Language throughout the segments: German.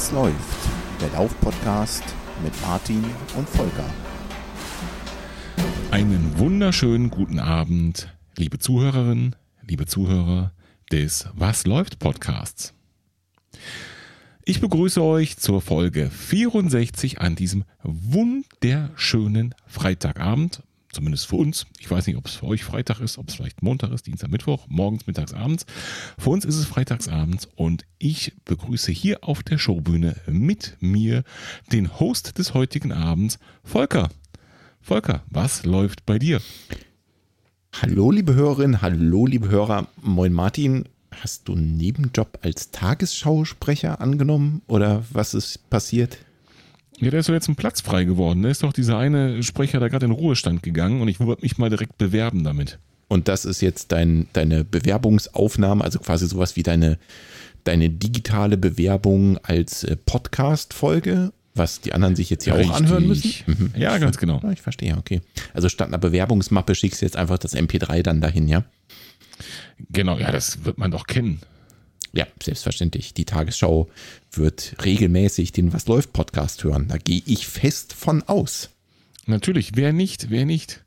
Was läuft? Der Lauf-Podcast mit Martin und Volker. Einen wunderschönen guten Abend, liebe Zuhörerinnen, liebe Zuhörer des Was läuft Podcasts. Ich begrüße euch zur Folge 64 an diesem wunderschönen Freitagabend zumindest für uns. Ich weiß nicht, ob es für euch Freitag ist, ob es vielleicht Montag ist, Dienstag, Mittwoch, morgens, mittags, abends. Für uns ist es freitagsabends und ich begrüße hier auf der Showbühne mit mir den Host des heutigen Abends, Volker. Volker, was läuft bei dir? Hallo, liebe Hörerinnen, hallo, liebe Hörer. Moin, Martin. Hast du einen Nebenjob als Tagesschausprecher angenommen oder was ist passiert? Ja, der ist doch jetzt ein Platz frei geworden. Da ist doch dieser eine Sprecher da gerade in Ruhestand gegangen und ich wollte mich mal direkt bewerben damit. Und das ist jetzt dein, deine Bewerbungsaufnahme, also quasi sowas wie deine, deine digitale Bewerbung als äh, Podcast-Folge, was die anderen sich jetzt ja auch anhören müssen. Mhm. Ja, ganz genau. Ich verstehe, okay. Also statt einer Bewerbungsmappe schickst du jetzt einfach das MP3 dann dahin, ja? Genau, ja, das wird man doch kennen. Ja, selbstverständlich. Die Tagesschau wird regelmäßig den Was läuft Podcast hören. Da gehe ich fest von aus. Natürlich. Wer nicht? Wer nicht?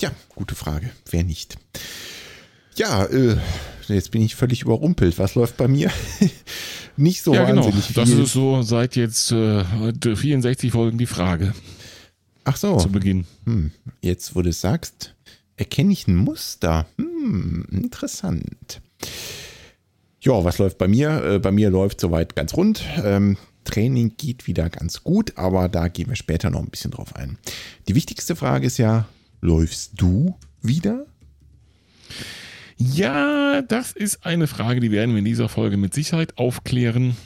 Ja, gute Frage. Wer nicht? Ja, äh, jetzt bin ich völlig überrumpelt. Was läuft bei mir? nicht so ja, genau. wahnsinnig genau. viel. Das ist so seit jetzt äh, 64 Folgen die Frage. Ach so. Zu Beginn. Hm. Jetzt, wo du es sagst, erkenne ich ein Muster. Hm, interessant. Ja, was läuft bei mir? Äh, bei mir läuft soweit ganz rund. Ähm, Training geht wieder ganz gut, aber da gehen wir später noch ein bisschen drauf ein. Die wichtigste Frage ist ja, läufst du wieder? Ja, das ist eine Frage, die werden wir in dieser Folge mit Sicherheit aufklären.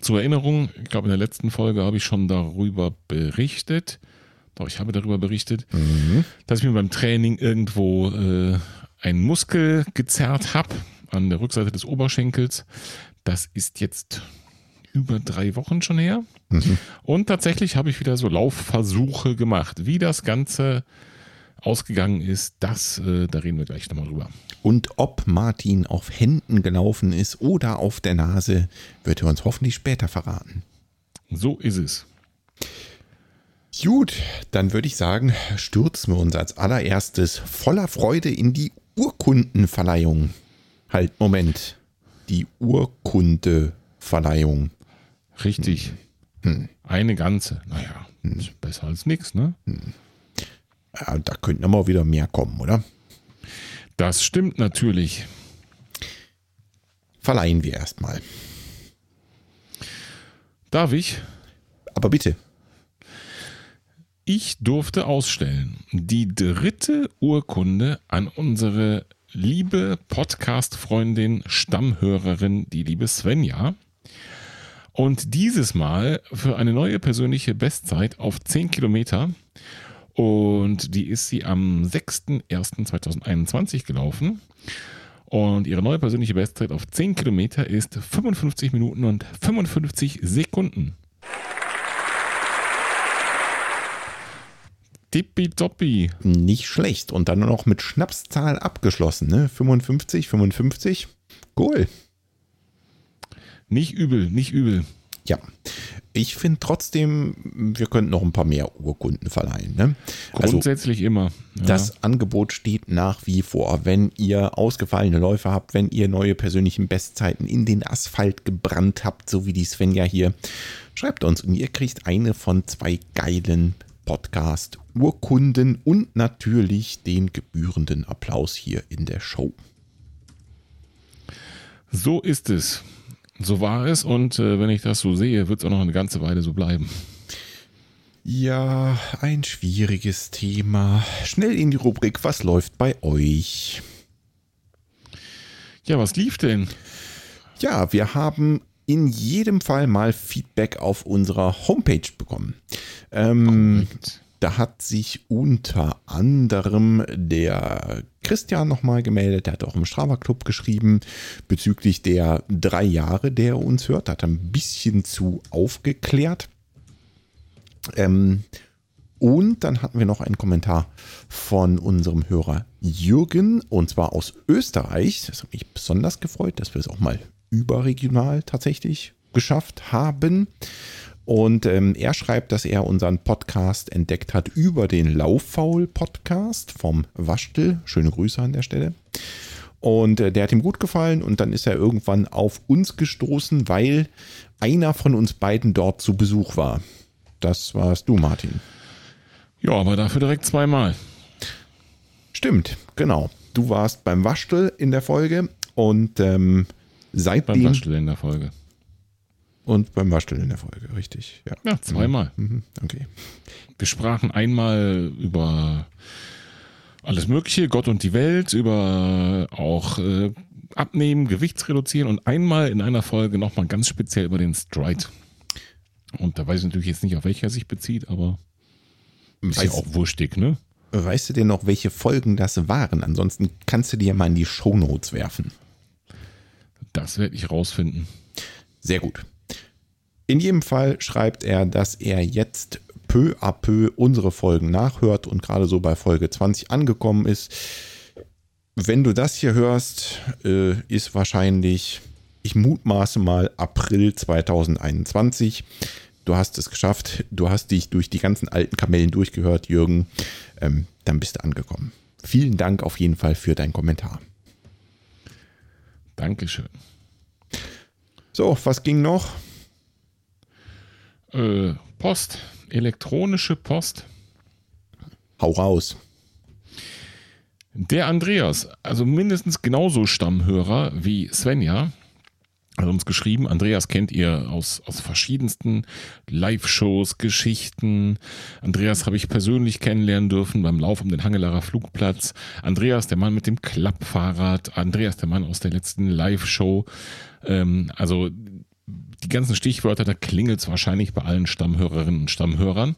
Zur Erinnerung, ich glaube, in der letzten Folge habe ich schon darüber berichtet. Doch, ich habe darüber berichtet, mhm. dass ich mir beim Training irgendwo äh, einen Muskel gezerrt habe an der Rückseite des Oberschenkels. Das ist jetzt über drei Wochen schon her. Mhm. Und tatsächlich habe ich wieder so Laufversuche gemacht. Wie das Ganze ausgegangen ist, das, äh, da reden wir gleich nochmal drüber. Und ob Martin auf Händen gelaufen ist oder auf der Nase, wird er uns hoffentlich später verraten. So ist es. Gut, dann würde ich sagen, stürzen wir uns als allererstes voller Freude in die Urkundenverleihung. Halt, Moment. Die Urkundeverleihung. Richtig. Hm. hm. Eine ganze. Naja, hm. besser als nichts, ne? Hm. Ja, da könnten aber wieder mehr kommen, oder? Das stimmt natürlich. Verleihen wir erstmal. Darf ich? Aber bitte. Ich durfte ausstellen die dritte Urkunde an unsere liebe Podcast-Freundin, Stammhörerin, die liebe Svenja. Und dieses Mal für eine neue persönliche Bestzeit auf 10 Kilometer. Und die ist sie am 6.01.2021 gelaufen. Und ihre neue persönliche Bestzeit auf 10 Kilometer ist 55 Minuten und 55 Sekunden. Tippitoppi. Nicht schlecht. Und dann noch mit Schnapszahl abgeschlossen, ne? 55, 55. Cool. Nicht übel, nicht übel. Ja. Ich finde trotzdem, wir könnten noch ein paar mehr Urkunden verleihen. Ne? Also Grundsätzlich also, immer. Ja. Das Angebot steht nach wie vor. Wenn ihr ausgefallene Läufe habt, wenn ihr neue persönlichen Bestzeiten in den Asphalt gebrannt habt, so wie die Svenja hier, schreibt uns und ihr kriegt eine von zwei geilen Podcast, Urkunden und natürlich den gebührenden Applaus hier in der Show. So ist es. So war es und äh, wenn ich das so sehe, wird es auch noch eine ganze Weile so bleiben. Ja, ein schwieriges Thema. Schnell in die Rubrik, was läuft bei euch? Ja, was lief denn? Ja, wir haben in jedem Fall mal Feedback auf unserer Homepage bekommen. Ähm, da hat sich unter anderem der Christian nochmal gemeldet. Der hat auch im Strava Club geschrieben bezüglich der drei Jahre, der er uns hört. Da hat er ein bisschen zu aufgeklärt. Ähm, und dann hatten wir noch einen Kommentar von unserem Hörer Jürgen und zwar aus Österreich. Das hat mich besonders gefreut, dass wir es auch mal überregional tatsächlich geschafft haben. Und ähm, er schreibt, dass er unseren Podcast entdeckt hat über den Lauffaul-Podcast vom Waschtel. Schöne Grüße an der Stelle. Und äh, der hat ihm gut gefallen und dann ist er irgendwann auf uns gestoßen, weil einer von uns beiden dort zu Besuch war. Das warst du, Martin. Ja, aber dafür direkt zweimal. Stimmt, genau. Du warst beim Waschtel in der Folge und ähm, seitdem. Beim Waschtel in der Folge. Und beim Waschtel in der Folge, richtig. Ja, ja zweimal. Mhm. Okay. Wir sprachen einmal über alles Mögliche, Gott und die Welt, über auch äh, Abnehmen, Gewichtsreduzieren und einmal in einer Folge nochmal ganz speziell über den Stride. Und da weiß ich natürlich jetzt nicht, auf welcher er sich bezieht, aber ist ja auch wurstig, ne? Weißt du denn noch, welche Folgen das waren? Ansonsten kannst du dir mal in die Shownotes werfen. Das werde ich rausfinden. Sehr gut. In jedem Fall schreibt er, dass er jetzt peu à peu unsere Folgen nachhört und gerade so bei Folge 20 angekommen ist. Wenn du das hier hörst, äh, ist wahrscheinlich, ich mutmaße mal, April 2021. Du hast es geschafft. Du hast dich durch die ganzen alten Kamellen durchgehört, Jürgen. Ähm, dann bist du angekommen. Vielen Dank auf jeden Fall für deinen Kommentar. Dankeschön. So, was ging noch? Äh, Post, elektronische Post. Hau raus. Der Andreas, also mindestens genauso Stammhörer wie Svenja, hat uns geschrieben. Andreas kennt ihr aus, aus verschiedensten Live-Shows, Geschichten. Andreas habe ich persönlich kennenlernen dürfen beim Lauf um den Hangelarer Flugplatz. Andreas, der Mann mit dem Klappfahrrad. Andreas, der Mann aus der letzten Live-Show. Ähm, also die ganzen Stichwörter, da klingelt es wahrscheinlich bei allen Stammhörerinnen und Stammhörern.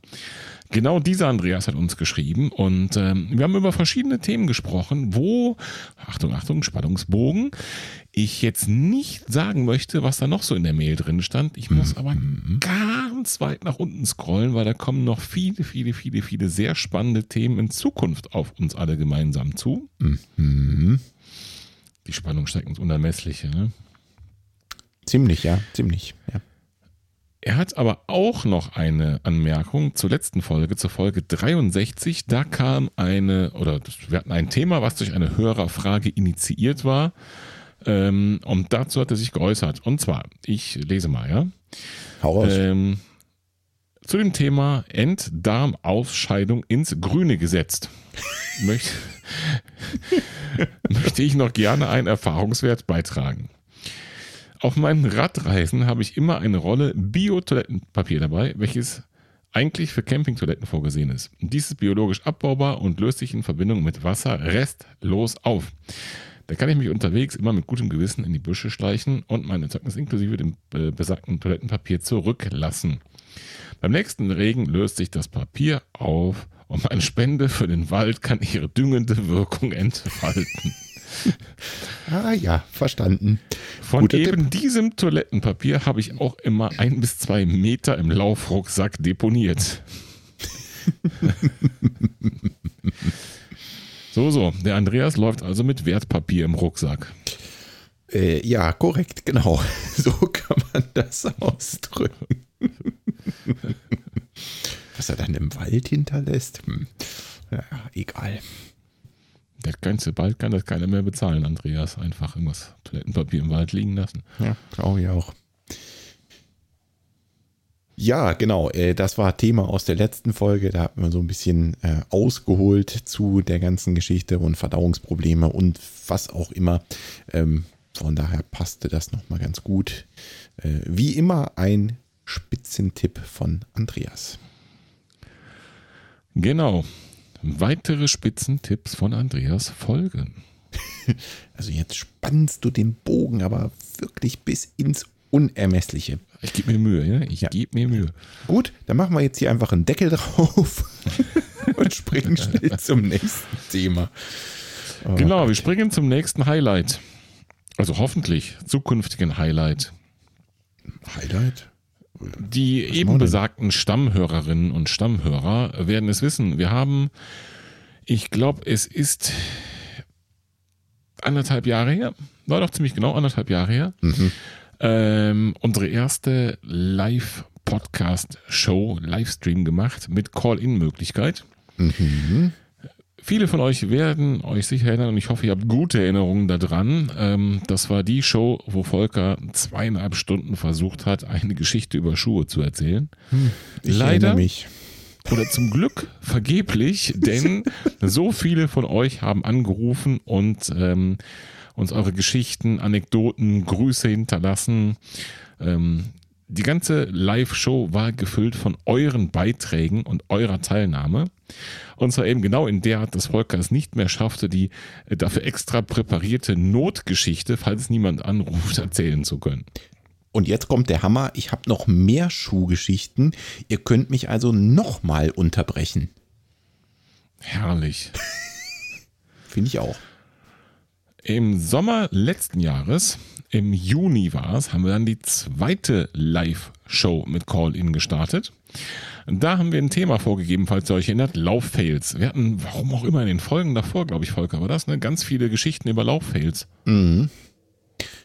Genau dieser Andreas hat uns geschrieben und ähm, wir haben über verschiedene Themen gesprochen, wo, Achtung, Achtung, Spannungsbogen, ich jetzt nicht sagen möchte, was da noch so in der Mail drin stand. Ich muss aber mhm. ganz weit nach unten scrollen, weil da kommen noch viele, viele, viele, viele sehr spannende Themen in Zukunft auf uns alle gemeinsam zu. Mhm. Die Spannung steigt ins Unermessliche. Ne? Ziemlich, ja, ziemlich, ja. Er hat aber auch noch eine Anmerkung zur letzten Folge, zur Folge 63. Da kam eine, oder wir hatten ein Thema, was durch eine Hörerfrage initiiert war. Ähm, und dazu hat er sich geäußert. Und zwar, ich lese mal, ja. Hau raus. Ähm, zu dem Thema Enddarmausscheidung ins Grüne gesetzt. möchte, möchte ich noch gerne einen Erfahrungswert beitragen. Auf meinen Radreisen habe ich immer eine Rolle Bio-Toilettenpapier dabei, welches eigentlich für Campingtoiletten vorgesehen ist. Dies ist biologisch abbaubar und löst sich in Verbindung mit Wasser restlos auf. Da kann ich mich unterwegs immer mit gutem Gewissen in die Büsche schleichen und mein Erzeugnis inklusive dem äh, besagten Toilettenpapier zurücklassen. Beim nächsten Regen löst sich das Papier auf und meine Spende für den Wald kann ihre düngende Wirkung entfalten. ah ja, verstanden. Von Guter eben Tipp. diesem Toilettenpapier habe ich auch immer ein bis zwei Meter im Laufrucksack deponiert. so, so. Der Andreas läuft also mit Wertpapier im Rucksack. Äh, ja, korrekt, genau. So kann man das ausdrücken. Was er dann im Wald hinterlässt, hm. ja, egal. Der ganze Wald kann das keiner mehr bezahlen, Andreas. Einfach irgendwas Toilettenpapier im Wald liegen lassen. Ja, glaube ich auch. Ja, genau. Äh, das war Thema aus der letzten Folge. Da hatten wir so ein bisschen äh, ausgeholt zu der ganzen Geschichte und Verdauungsprobleme und was auch immer. Ähm, von daher passte das nochmal ganz gut. Äh, wie immer ein Spitzentipp von Andreas. Genau weitere Spitzentipps von Andreas folgen. Also jetzt spannst du den Bogen aber wirklich bis ins Unermessliche. Ich gebe mir Mühe, ja? Ich ja. gebe mir Mühe. Gut, dann machen wir jetzt hier einfach einen Deckel drauf und springen schnell zum nächsten Thema. Oh, genau, wir springen zum nächsten Highlight. Also hoffentlich zukünftigen Highlight. Highlight? Die eben besagten Stammhörerinnen und Stammhörer werden es wissen. Wir haben, ich glaube, es ist anderthalb Jahre her, war doch ziemlich genau anderthalb Jahre her, mhm. ähm, unsere erste Live-Podcast-Show, Livestream gemacht mit Call-In-Möglichkeit. Mhm. Viele von euch werden euch sicher erinnern und ich hoffe, ihr habt gute Erinnerungen daran. Ähm, das war die Show, wo Volker zweieinhalb Stunden versucht hat, eine Geschichte über Schuhe zu erzählen. Hm, ich Leider mich. Oder zum Glück vergeblich, denn so viele von euch haben angerufen und ähm, uns eure Geschichten, Anekdoten, Grüße hinterlassen. Ähm, die ganze Live-Show war gefüllt von euren Beiträgen und eurer Teilnahme. Und zwar eben genau in der Art, dass Volker es nicht mehr schaffte, die äh, dafür extra präparierte Notgeschichte, falls niemand anruft, erzählen zu können. Und jetzt kommt der Hammer, ich habe noch mehr Schuhgeschichten. Ihr könnt mich also nochmal unterbrechen. Herrlich. Finde ich auch. Im Sommer letzten Jahres, im Juni war es, haben wir dann die zweite Live-Show mit Call-In gestartet. Da haben wir ein Thema vorgegeben, falls ihr euch erinnert, Lauffails. Wir hatten, warum auch immer in den Folgen davor, glaube ich, Volker, war das, ne? Ganz viele Geschichten über Lauffails. Mhm.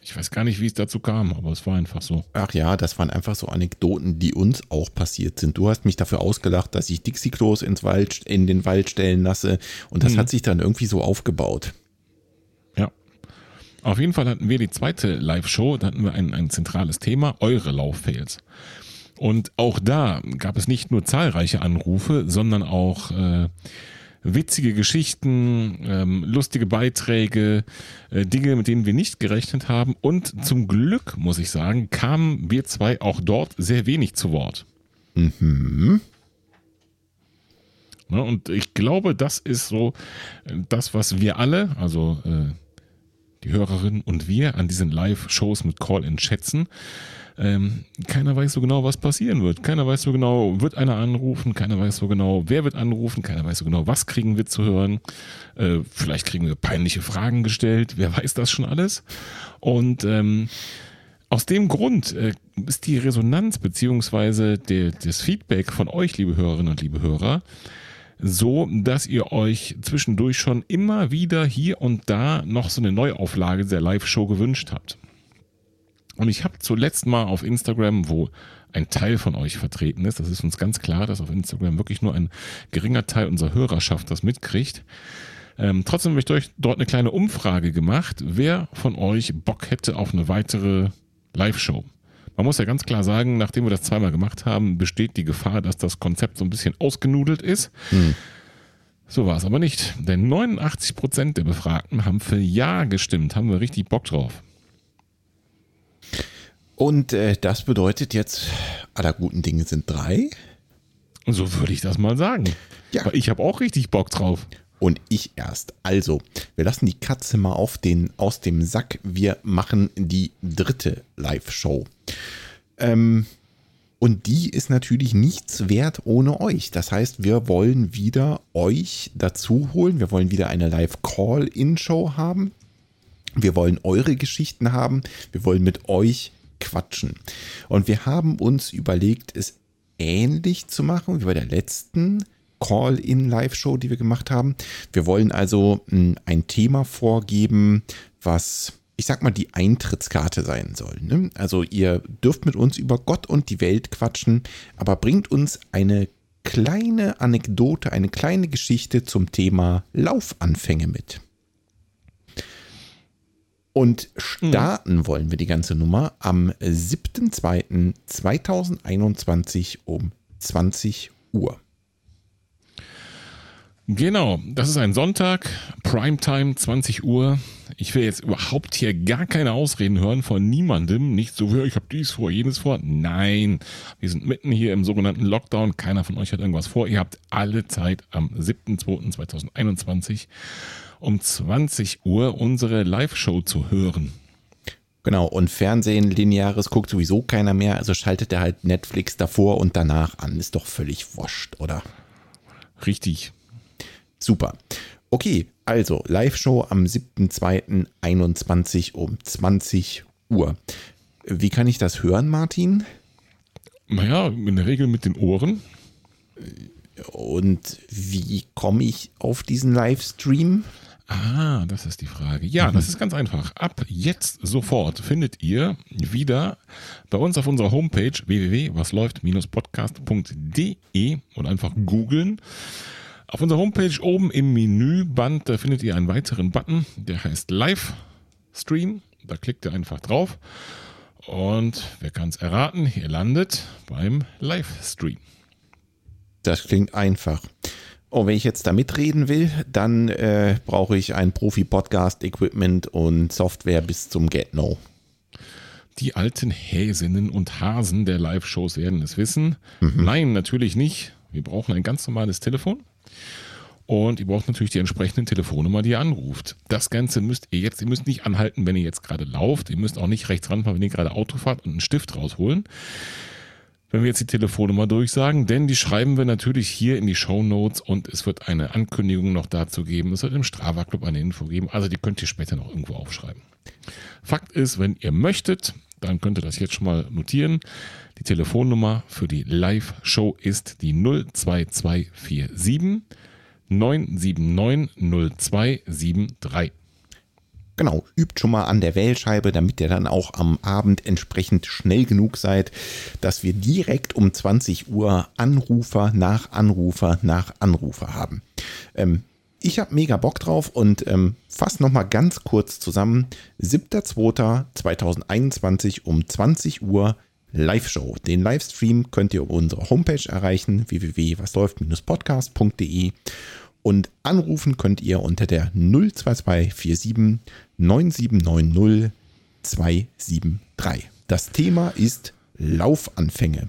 Ich weiß gar nicht, wie es dazu kam, aber es war einfach so. Ach ja, das waren einfach so Anekdoten, die uns auch passiert sind. Du hast mich dafür ausgelacht, dass ich Dixie-Klos ins Wald, in den Wald stellen lasse und das mhm. hat sich dann irgendwie so aufgebaut. Auf jeden Fall hatten wir die zweite Live-Show, da hatten wir ein, ein zentrales Thema, eure Lauffails. Und auch da gab es nicht nur zahlreiche Anrufe, sondern auch äh, witzige Geschichten, ähm, lustige Beiträge, äh, Dinge, mit denen wir nicht gerechnet haben. Und zum Glück, muss ich sagen, kamen wir zwei auch dort sehr wenig zu Wort. Mhm. Ja, und ich glaube, das ist so äh, das, was wir alle, also äh, die Hörerinnen und wir an diesen Live-Shows mit Call-In schätzen. Ähm, keiner weiß so genau, was passieren wird. Keiner weiß so genau, wird einer anrufen, keiner weiß so genau, wer wird anrufen, keiner weiß so genau, was kriegen wir zu hören. Äh, vielleicht kriegen wir peinliche Fragen gestellt, wer weiß das schon alles. Und ähm, aus dem Grund äh, ist die Resonanz beziehungsweise das Feedback von euch, liebe Hörerinnen und liebe Hörer, so, dass ihr euch zwischendurch schon immer wieder hier und da noch so eine Neuauflage der Live-Show gewünscht habt. Und ich habe zuletzt mal auf Instagram, wo ein Teil von euch vertreten ist, das ist uns ganz klar, dass auf Instagram wirklich nur ein geringer Teil unserer Hörerschaft das mitkriegt. Ähm, trotzdem habe ich euch dort eine kleine Umfrage gemacht, wer von euch Bock hätte auf eine weitere Live-Show. Man muss ja ganz klar sagen, nachdem wir das zweimal gemacht haben, besteht die Gefahr, dass das Konzept so ein bisschen ausgenudelt ist. Hm. So war es aber nicht, denn 89 Prozent der Befragten haben für Ja gestimmt, haben wir richtig Bock drauf. Und äh, das bedeutet jetzt, aller guten Dinge sind drei. So würde ich das mal sagen. Ja. Weil ich habe auch richtig Bock drauf und ich erst. Also, wir lassen die Katze mal auf den, aus dem Sack. Wir machen die dritte Live-Show. Ähm, und die ist natürlich nichts wert ohne euch. Das heißt, wir wollen wieder euch dazu holen. Wir wollen wieder eine Live-Call-In-Show haben. Wir wollen eure Geschichten haben. Wir wollen mit euch quatschen. Und wir haben uns überlegt, es ähnlich zu machen wie bei der letzten Call-in-Live-Show, die wir gemacht haben. Wir wollen also hm, ein Thema vorgeben, was ich sag mal, die Eintrittskarte sein soll. Ne? Also ihr dürft mit uns über Gott und die Welt quatschen, aber bringt uns eine kleine Anekdote, eine kleine Geschichte zum Thema Laufanfänge mit. Und starten mhm. wollen wir die ganze Nummer am 7.2.2021 um 20 Uhr. Genau, das ist ein Sonntag, Primetime, 20 Uhr. Ich will jetzt überhaupt hier gar keine Ausreden hören von niemandem. Nicht so, ich habe dies vor, jenes vor. Nein, wir sind mitten hier im sogenannten Lockdown. Keiner von euch hat irgendwas vor. Ihr habt alle Zeit am 7.2.2021 um 20 Uhr unsere Live-Show zu hören. Genau, und Fernsehen, lineares guckt sowieso keiner mehr, also schaltet er halt Netflix davor und danach an. Ist doch völlig wurscht, oder? Richtig. Super. Okay, also Live-Show am 7.2.21 um 20 Uhr. Wie kann ich das hören, Martin? Naja, in der Regel mit den Ohren. Und wie komme ich auf diesen Livestream? Ah, das ist die Frage. Ja, mhm. das ist ganz einfach. Ab jetzt sofort findet ihr wieder bei uns auf unserer Homepage www.wasläuft-podcast.de und einfach googeln. Auf unserer Homepage oben im Menüband, da findet ihr einen weiteren Button, der heißt Live Stream. Da klickt ihr einfach drauf und wer kann es erraten, ihr landet beim Livestream. Das klingt einfach. Oh, wenn ich jetzt da mitreden will, dann äh, brauche ich ein Profi-Podcast-Equipment und Software bis zum Get-No. Die alten Häsinnen und Hasen der Live-Shows werden es wissen. Mhm. Nein, natürlich nicht. Wir brauchen ein ganz normales Telefon. Und ihr braucht natürlich die entsprechende Telefonnummer, die ihr anruft. Das Ganze müsst ihr jetzt, ihr müsst nicht anhalten, wenn ihr jetzt gerade lauft. Ihr müsst auch nicht rechts ranfahren, wenn ihr gerade Auto fahrt und einen Stift rausholen wenn wir jetzt die Telefonnummer durchsagen, denn die schreiben wir natürlich hier in die Show Notes und es wird eine Ankündigung noch dazu geben. Es wird im Strava Club eine Info geben, also die könnt ihr später noch irgendwo aufschreiben. Fakt ist, wenn ihr möchtet, dann könnt ihr das jetzt schon mal notieren. Die Telefonnummer für die Live-Show ist die 02247 979 0273. Genau, übt schon mal an der Wählscheibe, damit ihr dann auch am Abend entsprechend schnell genug seid, dass wir direkt um 20 Uhr Anrufer nach Anrufer nach Anrufer haben. Ähm, ich habe mega Bock drauf und ähm, fasse nochmal ganz kurz zusammen. 7.2.2021 um 20 Uhr Live-Show. Den Livestream könnt ihr über unsere Homepage erreichen, www.wasläuft-podcast.de und anrufen könnt ihr unter der 02247 9790 273. Das Thema ist Laufanfänge.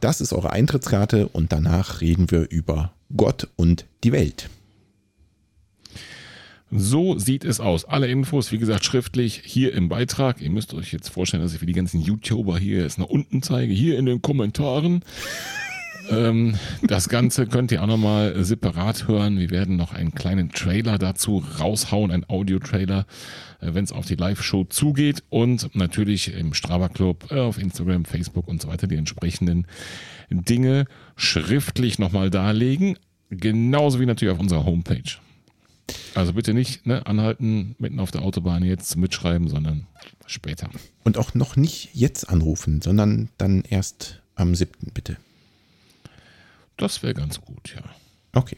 Das ist eure Eintrittskarte und danach reden wir über Gott und die Welt. So sieht es aus. Alle Infos, wie gesagt, schriftlich hier im Beitrag. Ihr müsst euch jetzt vorstellen, dass ich für die ganzen YouTuber hier jetzt nach unten zeige, hier in den Kommentaren ähm, das Ganze könnt ihr auch nochmal separat hören. Wir werden noch einen kleinen Trailer dazu raushauen, einen Audio-Trailer, äh, wenn es auf die Live-Show zugeht. Und natürlich im Strava Club, äh, auf Instagram, Facebook und so weiter die entsprechenden Dinge schriftlich nochmal darlegen. Genauso wie natürlich auf unserer Homepage. Also bitte nicht ne, anhalten, mitten auf der Autobahn jetzt mitschreiben, sondern später. Und auch noch nicht jetzt anrufen, sondern dann erst am 7. bitte. Das wäre ganz gut, ja. Okay.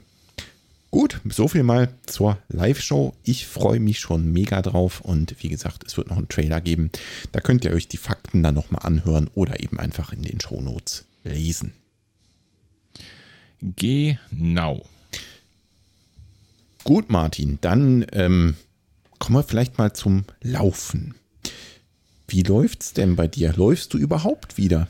Gut, so viel mal zur Live-Show. Ich freue mich schon mega drauf und wie gesagt, es wird noch einen Trailer geben. Da könnt ihr euch die Fakten dann nochmal anhören oder eben einfach in den Shownotes lesen. Genau. Gut, Martin, dann ähm, kommen wir vielleicht mal zum Laufen. Wie läuft's denn bei dir? Läufst du überhaupt wieder?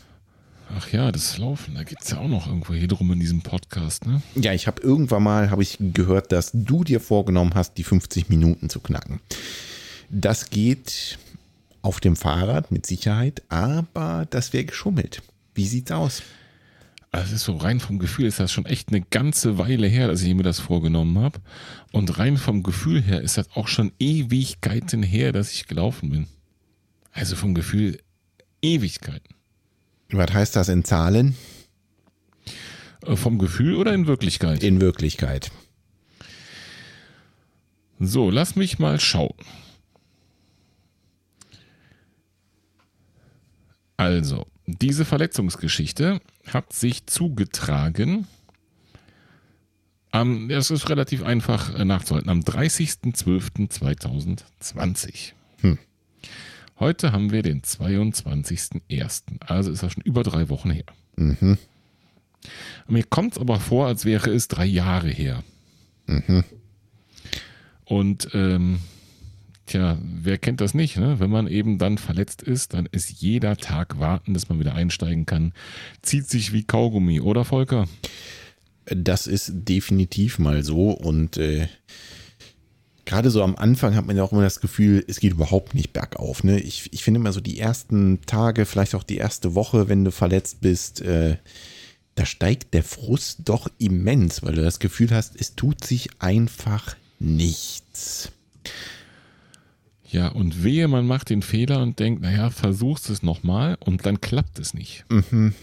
Ach ja, das Laufen, da geht es ja auch noch irgendwo hier drum in diesem Podcast, ne? Ja, ich habe irgendwann mal habe ich gehört, dass du dir vorgenommen hast, die 50 Minuten zu knacken. Das geht auf dem Fahrrad mit Sicherheit, aber das wäre geschummelt. Wie sieht's aus? Also ist so rein vom Gefühl ist das schon echt eine ganze Weile her, dass ich mir das vorgenommen habe. Und rein vom Gefühl her ist das auch schon Ewigkeiten her, dass ich gelaufen bin. Also vom Gefühl Ewigkeiten. Was heißt das in Zahlen? Äh, vom Gefühl oder in Wirklichkeit? In Wirklichkeit. So, lass mich mal schauen. Also, diese Verletzungsgeschichte hat sich zugetragen. Am, das ist relativ einfach äh, nachzuhalten. Am 30.12.2020. Hm. Heute haben wir den 22.01. Also ist das schon über drei Wochen her. Mhm. Mir kommt es aber vor, als wäre es drei Jahre her. Mhm. Und ähm, tja, wer kennt das nicht? Ne? Wenn man eben dann verletzt ist, dann ist jeder Tag warten, dass man wieder einsteigen kann. Zieht sich wie Kaugummi, oder Volker? Das ist definitiv mal so. Und äh, gerade so am Anfang hat man ja auch immer das Gefühl, es geht überhaupt nicht bergauf. Ne? Ich, ich finde immer so die ersten Tage, vielleicht auch die erste Woche, wenn du verletzt bist, äh, da steigt der Frust doch immens, weil du das Gefühl hast, es tut sich einfach nichts. Ja, und wehe, man macht den Fehler und denkt, naja, versuchst es nochmal und dann klappt es nicht. Mhm.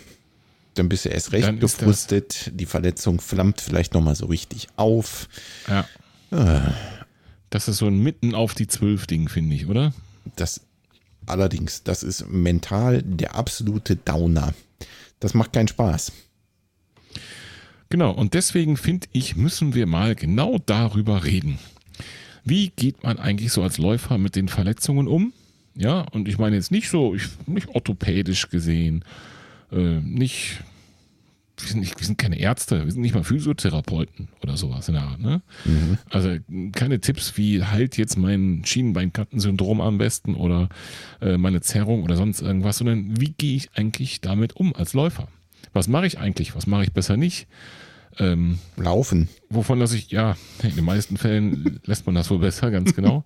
Dann bist du erst recht dann gefrustet, die Verletzung flammt vielleicht nochmal so richtig auf. Ja. Ah Das ist so ein mitten auf die zwölf Ding, finde ich, oder? Das allerdings, das ist mental der absolute Downer. Das macht keinen Spaß. Genau, und deswegen finde ich, müssen wir mal genau darüber reden. Wie geht man eigentlich so als Läufer mit den Verletzungen um? Ja, und ich meine jetzt nicht so, ich, nicht orthopädisch gesehen, äh, nicht, wir sind, nicht, wir sind keine Ärzte, wir sind nicht mal Physiotherapeuten oder sowas in der Art. Ne? Mhm. Also keine Tipps wie halt jetzt mein Schienenbeinkantensyndrom am besten oder äh, meine Zerrung oder sonst irgendwas, sondern wie gehe ich eigentlich damit um als Läufer? Was mache ich eigentlich? Was mache ich besser nicht? Ähm, Laufen. Wovon dass ich, ja, in den meisten Fällen lässt man das wohl besser, ganz genau.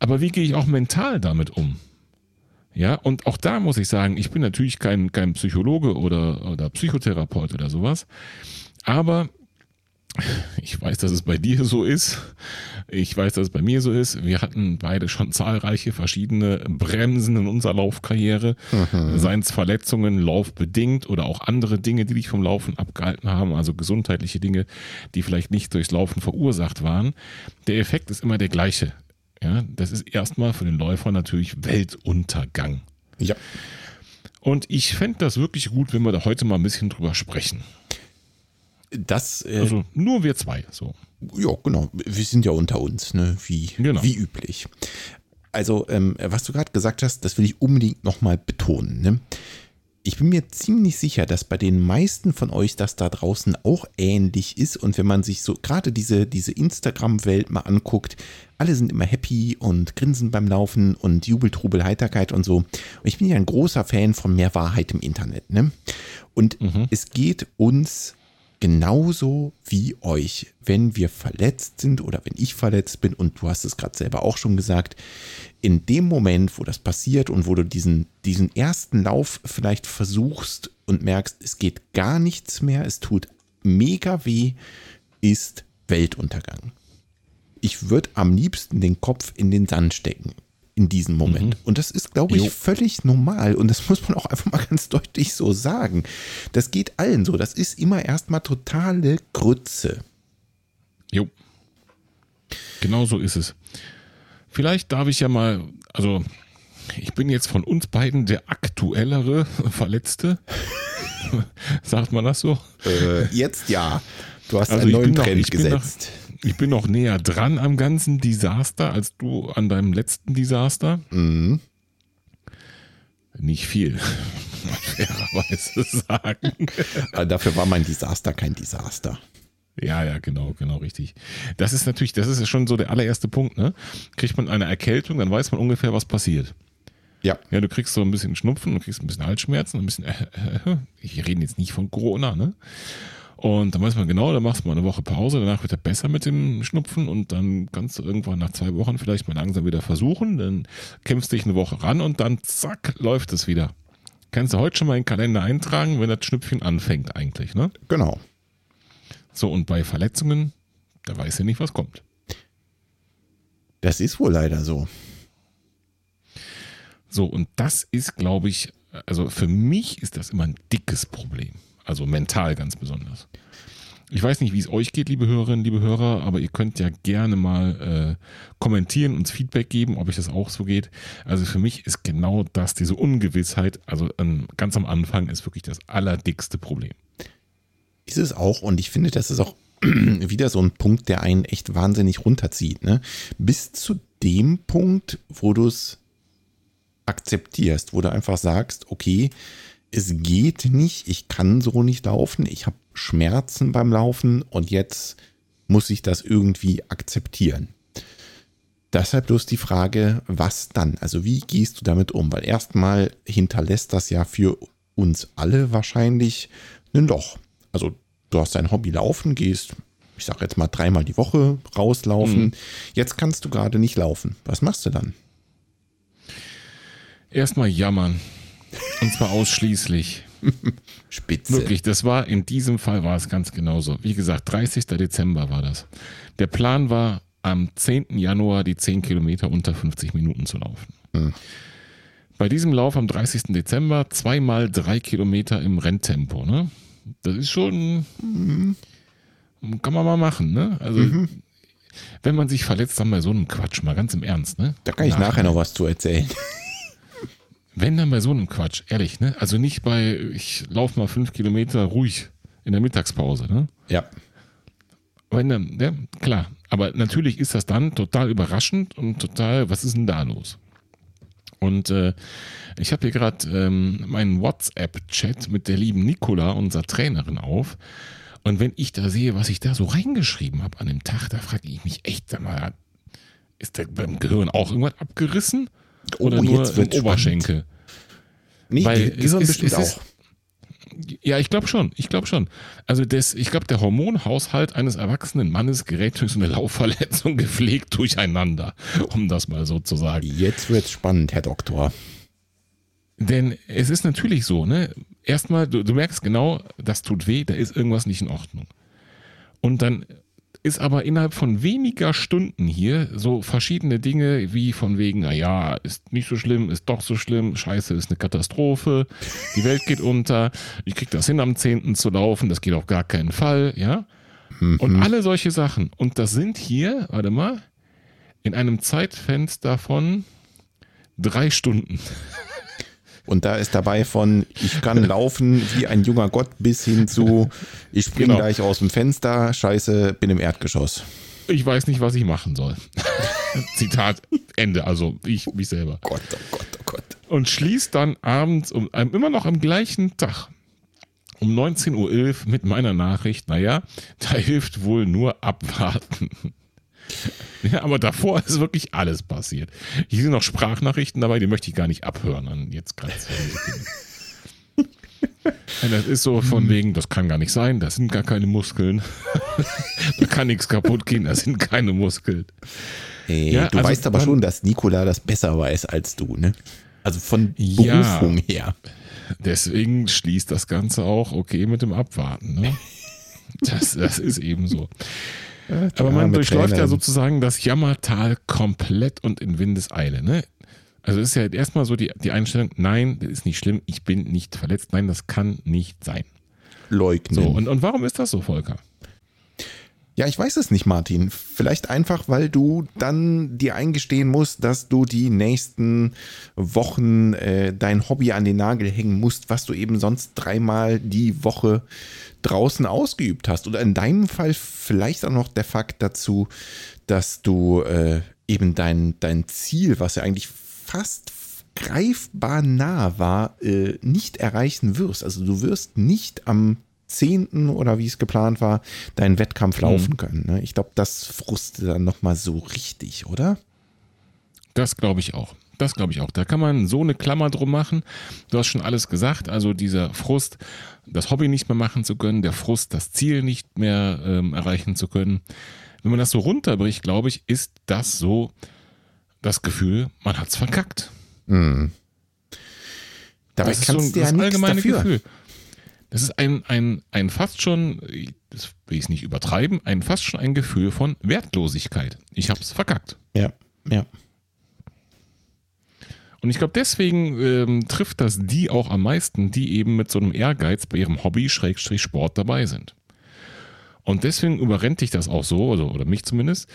Aber wie gehe ich auch mental damit um? Ja, und auch da muss ich sagen, ich bin natürlich kein, kein Psychologe oder, oder Psychotherapeut oder sowas. Aber ich weiß, dass es bei dir so ist. Ich weiß, dass es bei mir so ist. Wir hatten beide schon zahlreiche verschiedene Bremsen in unserer Laufkarriere. Mhm. Seien es Verletzungen, laufbedingt oder auch andere Dinge, die dich vom Laufen abgehalten haben. Also gesundheitliche Dinge, die vielleicht nicht durchs Laufen verursacht waren. Der Effekt ist immer der gleiche. Ja, das ist erstmal für den Läufer natürlich Weltuntergang. Ja. Und ich fände das wirklich gut, wenn wir da heute mal ein bisschen drüber sprechen. Das, äh, also nur wir zwei, so. Ja, genau. Wir sind ja unter uns, ne? wie, genau. wie üblich. Also, ähm, was du gerade gesagt hast, das will ich unbedingt nochmal betonen. Ne? Ich bin mir ziemlich sicher, dass bei den meisten von euch das da draußen auch ähnlich ist. Und wenn man sich so gerade diese, diese Instagram-Welt mal anguckt, alle sind immer happy und grinsen beim Laufen und Jubel, Trubel, Heiterkeit und so. Und ich bin ja ein großer Fan von mehr Wahrheit im Internet. Ne? Und mhm. es geht uns genauso wie euch, wenn wir verletzt sind oder wenn ich verletzt bin und du hast es gerade selber auch schon gesagt, in dem Moment, wo das passiert und wo du diesen, diesen ersten Lauf vielleicht versuchst und merkst, es geht gar nichts mehr, es tut mega weh, ist Weltuntergang. Ich würde am liebsten den Kopf in den Sand stecken in diesem Moment. Mhm. Und das ist, glaube ich, jo. völlig normal. Und das muss man auch einfach mal ganz deutlich so sagen. Das geht allen so. Das ist immer erstmal totale Grütze. Jo. Genau so ist es. Vielleicht darf ich ja mal, also ich bin jetzt von uns beiden der aktuellere Verletzte. Sagt man das so? Äh, jetzt ja. Du hast also einen neuen Trend noch, gesetzt. Noch, ich bin noch näher dran am ganzen Desaster als du an deinem letzten Desaster. Mhm. Nicht viel, fairerweise sagen. Aber dafür war mein Desaster kein Desaster. Ja, ja, genau, genau, richtig. Das ist natürlich, das ist ja schon so der allererste Punkt, ne? Kriegt man eine Erkältung, dann weiß man ungefähr, was passiert. Ja. Ja, du kriegst so ein bisschen Schnupfen, du kriegst ein bisschen Halsschmerzen, ein bisschen, äh, äh, ich rede jetzt nicht von Corona, ne? Und dann weiß man genau, dann machst du mal eine Woche Pause, danach wird er besser mit dem Schnupfen und dann kannst du irgendwann nach zwei Wochen vielleicht mal langsam wieder versuchen, dann kämpfst dich eine Woche ran und dann zack, läuft es wieder. Kannst du heute schon mal in den Kalender eintragen, wenn das Schnüpfchen anfängt eigentlich, ne? Genau. So, und bei Verletzungen, da weiß er nicht, was kommt. Das ist wohl leider so. So, und das ist, glaube ich, also für mich ist das immer ein dickes Problem. Also mental ganz besonders. Ich weiß nicht, wie es euch geht, liebe Hörerinnen, liebe Hörer, aber ihr könnt ja gerne mal äh, kommentieren, uns Feedback geben, ob euch das auch so geht. Also für mich ist genau das, diese Ungewissheit, also ähm, ganz am Anfang ist wirklich das allerdickste Problem. Ist es auch und ich finde, das ist auch wieder so ein Punkt, der einen echt wahnsinnig runterzieht. Ne? Bis zu dem Punkt, wo du es akzeptierst, wo du einfach sagst, okay, es geht nicht, ich kann so nicht laufen, ich habe Schmerzen beim Laufen und jetzt muss ich das irgendwie akzeptieren. Deshalb bloß die Frage, was dann? Also wie gehst du damit um? Weil erstmal hinterlässt das ja für uns alle wahrscheinlich ein Loch. Also du hast dein Hobby laufen, gehst, ich sag jetzt mal dreimal die Woche rauslaufen. Mhm. Jetzt kannst du gerade nicht laufen. Was machst du dann? Erstmal jammern. Und zwar ausschließlich. Spitze. Wirklich, das war in diesem Fall war es ganz genauso. Wie gesagt, 30. Dezember war das. Der Plan war, am 10. Januar die 10 Kilometer unter 50 Minuten zu laufen. Hm. Bei diesem Lauf am 30. Dezember zweimal drei Kilometer im Renntempo. Ne? Das ist schon. Mhm. Kann man mal machen. Ne? Also, mhm. wenn man sich verletzt, dann bei so einem Quatsch, mal ganz im Ernst, ne? Da kann ich nachher, nachher noch was zu erzählen. Wenn dann bei so einem Quatsch, ehrlich, ne? Also nicht bei, ich laufe mal fünf Kilometer ruhig in der Mittagspause, ne? Ja. Wenn dann, ja, klar. Aber natürlich ist das dann total überraschend und total, was ist denn da los? Und äh, ich habe hier gerade ähm, meinen WhatsApp-Chat mit der lieben Nicola, unserer Trainerin, auf. Und wenn ich da sehe, was ich da so reingeschrieben habe an dem Tag, da frage ich mich echt, sag mal, ist der beim Gehirn auch irgendwas abgerissen? Oder oh, nur im Oberschenkel? Nee, Weil Gehirn es, bestimmt es ist, auch. Ja, ich glaube schon. Ich glaube schon. Also das, ich glaube, der Hormonhaushalt eines erwachsenen Mannes gerät durch so eine Laufverletzung gepflegt durcheinander, um das mal so zu sagen. Jetzt wird's spannend, Herr Doktor. Denn es ist natürlich so, ne? Erstmal, du, du merkst genau, das tut weh, da ist irgendwas nicht in Ordnung. Und dann ist aber innerhalb von weniger Stunden hier so verschiedene Dinge wie von wegen, naja, ist nicht so schlimm, ist doch so schlimm, scheiße, ist eine Katastrophe, die Welt geht unter, ich krieg das hin am 10. zu laufen, das geht auf gar keinen Fall, ja. Mhm. Und alle solche Sachen. Und das sind hier, warte mal, in einem Zeitfenster von drei Stunden. Und da ist dabei von, ich kann laufen wie ein junger Gott bis hin zu, ich springe genau. gleich aus dem Fenster, scheiße, bin im Erdgeschoss. Ich weiß nicht, was ich machen soll. Zitat Ende, also ich mich selber. Oh Gott, oh Gott, oh Gott. Und schließt dann abends um, immer noch am gleichen Tag um 19.11 Uhr mit meiner Nachricht, naja, da hilft wohl nur abwarten. Ja, aber davor ist wirklich alles passiert. Hier sind noch Sprachnachrichten dabei, die möchte ich gar nicht abhören an jetzt gerade. das ist so von wegen, das kann gar nicht sein, das sind gar keine Muskeln. da kann nichts kaputt gehen, das sind keine Muskeln. Hey, ja, du also weißt aber schon, dass Nikola das besser weiß als du, ne? Also von Berufung ja, her. Deswegen schließt das Ganze auch okay mit dem Abwarten. Ne? Das, das ist eben so. Aber man durchläuft Tränen. ja sozusagen das Jammertal komplett und in Windeseile. Ne? Also ist ja erstmal so die, die Einstellung, nein, das ist nicht schlimm, ich bin nicht verletzt, nein, das kann nicht sein. Leugnen. So, und, und warum ist das so, Volker? Ja, ich weiß es nicht, Martin. Vielleicht einfach, weil du dann dir eingestehen musst, dass du die nächsten Wochen äh, dein Hobby an den Nagel hängen musst, was du eben sonst dreimal die Woche draußen ausgeübt hast. Oder in deinem Fall vielleicht auch noch der Fakt dazu, dass du äh, eben dein, dein Ziel, was ja eigentlich fast greifbar nah war, äh, nicht erreichen wirst. Also du wirst nicht am 10. oder wie es geplant war, deinen Wettkampf mhm. laufen können. Ne? Ich glaube, das frustet dann nochmal so richtig, oder? Das glaube ich auch. Das glaube ich auch. Da kann man so eine Klammer drum machen. Du hast schon alles gesagt. Also dieser Frust, das Hobby nicht mehr machen zu können, der Frust, das Ziel nicht mehr ähm, erreichen zu können. Wenn man das so runterbricht, glaube ich, ist das so das Gefühl, man hat es verkackt. Mhm. Dabei das kannst so du ja nichts dafür. Gefühl. Das ist ein, ein, ein fast schon, das will ich es nicht übertreiben, ein fast schon ein Gefühl von Wertlosigkeit. Ich habe es verkackt. Ja, ja. Und ich glaube, deswegen ähm, trifft das die auch am meisten, die eben mit so einem Ehrgeiz bei ihrem Hobby Schrägstrich Sport dabei sind. Und deswegen überrennt dich das auch so, also, oder mich zumindest,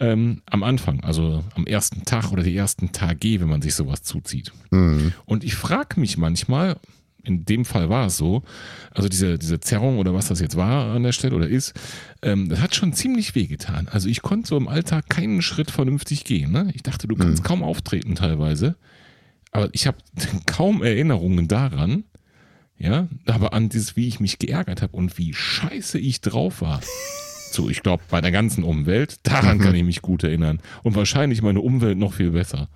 ähm, am Anfang, also am ersten Tag oder die ersten Tage, wenn man sich sowas zuzieht. Mhm. Und ich frage mich manchmal, in dem Fall war es so, also diese, diese Zerrung oder was das jetzt war an der Stelle oder ist, ähm, das hat schon ziemlich wehgetan. Also ich konnte so im Alltag keinen Schritt vernünftig gehen. Ne? Ich dachte, du kannst mhm. kaum auftreten teilweise. Aber ich habe kaum Erinnerungen daran, ja, aber an das, wie ich mich geärgert habe und wie scheiße ich drauf war. So, ich glaube, bei der ganzen Umwelt, daran mhm. kann ich mich gut erinnern. Und wahrscheinlich meine Umwelt noch viel besser.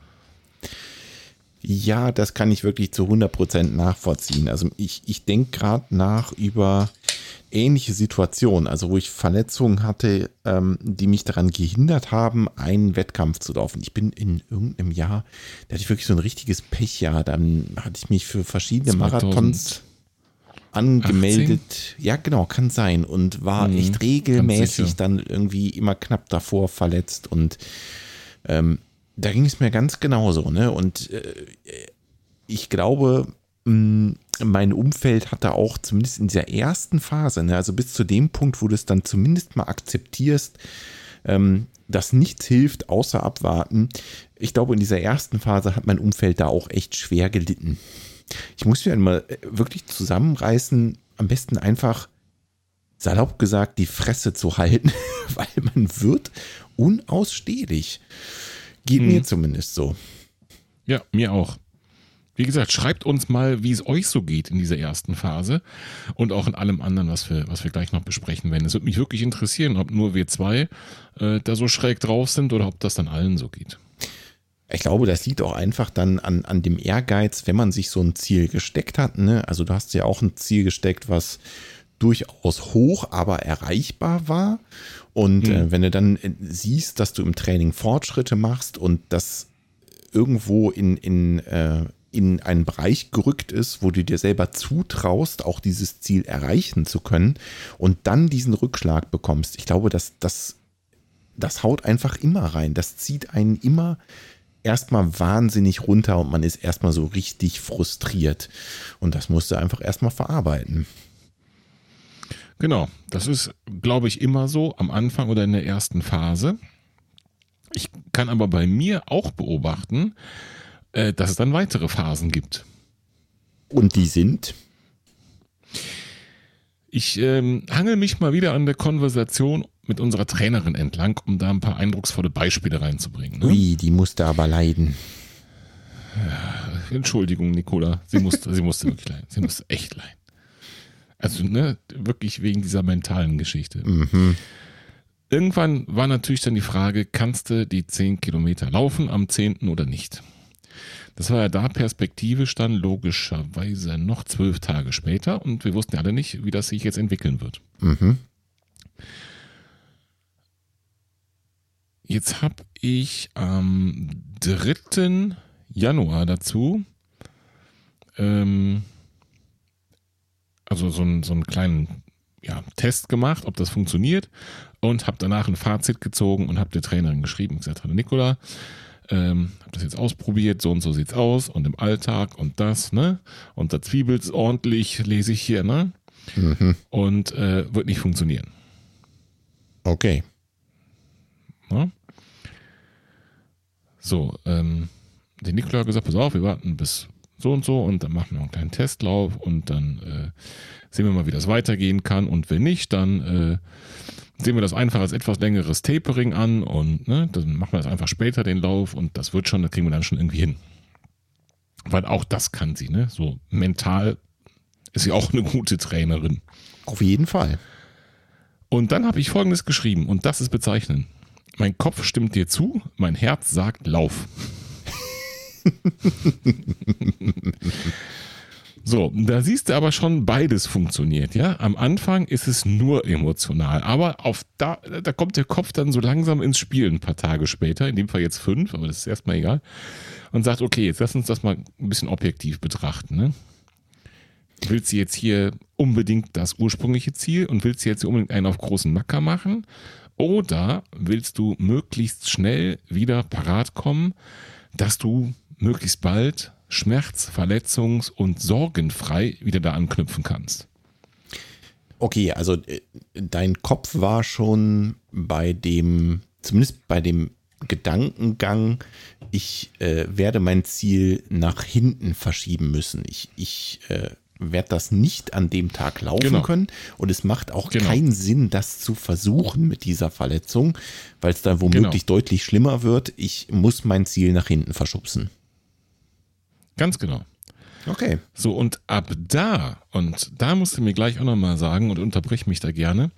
Ja, das kann ich wirklich zu 100% nachvollziehen. Also ich, ich denke gerade nach über ähnliche Situationen, also wo ich Verletzungen hatte, ähm, die mich daran gehindert haben, einen Wettkampf zu laufen. Ich bin in irgendeinem Jahr, da hatte ich wirklich so ein richtiges Pechjahr. Dann hatte ich mich für verschiedene 2018. Marathons angemeldet. Ja, genau, kann sein. Und war mhm, echt regelmäßig dann irgendwie immer knapp davor verletzt und ähm, da ging es mir ganz genauso, ne? Und äh, ich glaube, mh, mein Umfeld hatte auch zumindest in dieser ersten Phase, ne, also bis zu dem Punkt, wo du es dann zumindest mal akzeptierst, ähm, dass nichts hilft, außer abwarten. Ich glaube, in dieser ersten Phase hat mein Umfeld da auch echt schwer gelitten. Ich muss mir mal äh, wirklich zusammenreißen, am besten einfach salopp gesagt die Fresse zu halten, weil man wird unausstehlich. Geht hm. mir zumindest so. Ja, mir auch. Wie gesagt, schreibt uns mal, wie es euch so geht in dieser ersten Phase und auch in allem anderen, was wir, was wir gleich noch besprechen werden. Es würde mich wirklich interessieren, ob nur wir zwei äh, da so schräg drauf sind oder ob das dann allen so geht. Ich glaube, das liegt auch einfach dann an, an dem Ehrgeiz, wenn man sich so ein Ziel gesteckt hat. Ne? Also du hast ja auch ein Ziel gesteckt, was durchaus hoch, aber erreichbar war. Und hm. äh, wenn du dann äh, siehst, dass du im Training Fortschritte machst und das irgendwo in, in, äh, in einen Bereich gerückt ist, wo du dir selber zutraust, auch dieses Ziel erreichen zu können und dann diesen Rückschlag bekommst. Ich glaube, dass das, das haut einfach immer rein. Das zieht einen immer erstmal wahnsinnig runter und man ist erstmal so richtig frustriert. Und das musst du einfach erstmal verarbeiten. Genau, das ist, glaube ich, immer so am Anfang oder in der ersten Phase. Ich kann aber bei mir auch beobachten, äh, dass es dann weitere Phasen gibt. Und die sind? Ich ähm, hangel mich mal wieder an der Konversation mit unserer Trainerin entlang, um da ein paar eindrucksvolle Beispiele reinzubringen. Ne? Ui, die musste aber leiden. Entschuldigung, Nicola. Sie musste, sie musste wirklich leiden. Sie musste echt leiden. Also, ne, wirklich wegen dieser mentalen Geschichte. Mhm. Irgendwann war natürlich dann die Frage, kannst du die 10 Kilometer laufen am 10. oder nicht? Das war ja da perspektivisch dann logischerweise noch zwölf Tage später und wir wussten ja alle nicht, wie das sich jetzt entwickeln wird. Mhm. Jetzt habe ich am 3. Januar dazu ähm, also so, ein, so einen kleinen ja, Test gemacht, ob das funktioniert und habe danach ein Fazit gezogen und habe der Trainerin geschrieben und gesagt, hallo Nikola, ähm, habe das jetzt ausprobiert, so und so sieht's aus und im Alltag und das, ne? Und da zwiebelt's ordentlich, lese ich hier, ne? Mhm. Und äh, wird nicht funktionieren. Okay. Ne? So, ähm, der Nikola hat gesagt, pass auf, wir warten bis so und so und dann machen wir einen kleinen Testlauf und dann äh, sehen wir mal, wie das weitergehen kann und wenn nicht, dann äh, sehen wir das einfach als etwas längeres Tapering an und ne, dann machen wir das einfach später den Lauf und das wird schon, das kriegen wir dann schon irgendwie hin. Weil auch das kann sie, ne? So mental ist sie auch eine gute Trainerin. Auf jeden Fall. Und dann habe ich folgendes geschrieben und das ist bezeichnend. Mein Kopf stimmt dir zu, mein Herz sagt Lauf. So, da siehst du aber schon, beides funktioniert, ja. Am Anfang ist es nur emotional, aber auf da, da kommt der Kopf dann so langsam ins Spiel ein paar Tage später, in dem Fall jetzt fünf, aber das ist erstmal egal, und sagt, okay, jetzt lass uns das mal ein bisschen objektiv betrachten, ne? Willst du jetzt hier unbedingt das ursprüngliche Ziel und willst du jetzt unbedingt einen auf großen Macker machen? Oder willst du möglichst schnell wieder parat kommen, dass du möglichst bald schmerz-, verletzungs- und sorgenfrei wieder da anknüpfen kannst. Okay, also äh, dein Kopf war schon bei dem, zumindest bei dem Gedankengang, ich äh, werde mein Ziel nach hinten verschieben müssen. Ich, ich äh, werde das nicht an dem Tag laufen genau. können und es macht auch genau. keinen Sinn, das zu versuchen mit dieser Verletzung, weil es dann womöglich genau. deutlich schlimmer wird. Ich muss mein Ziel nach hinten verschubsen. Ganz genau. Okay. So, und ab da, und da musst du mir gleich auch nochmal sagen und unterbrich mich da gerne,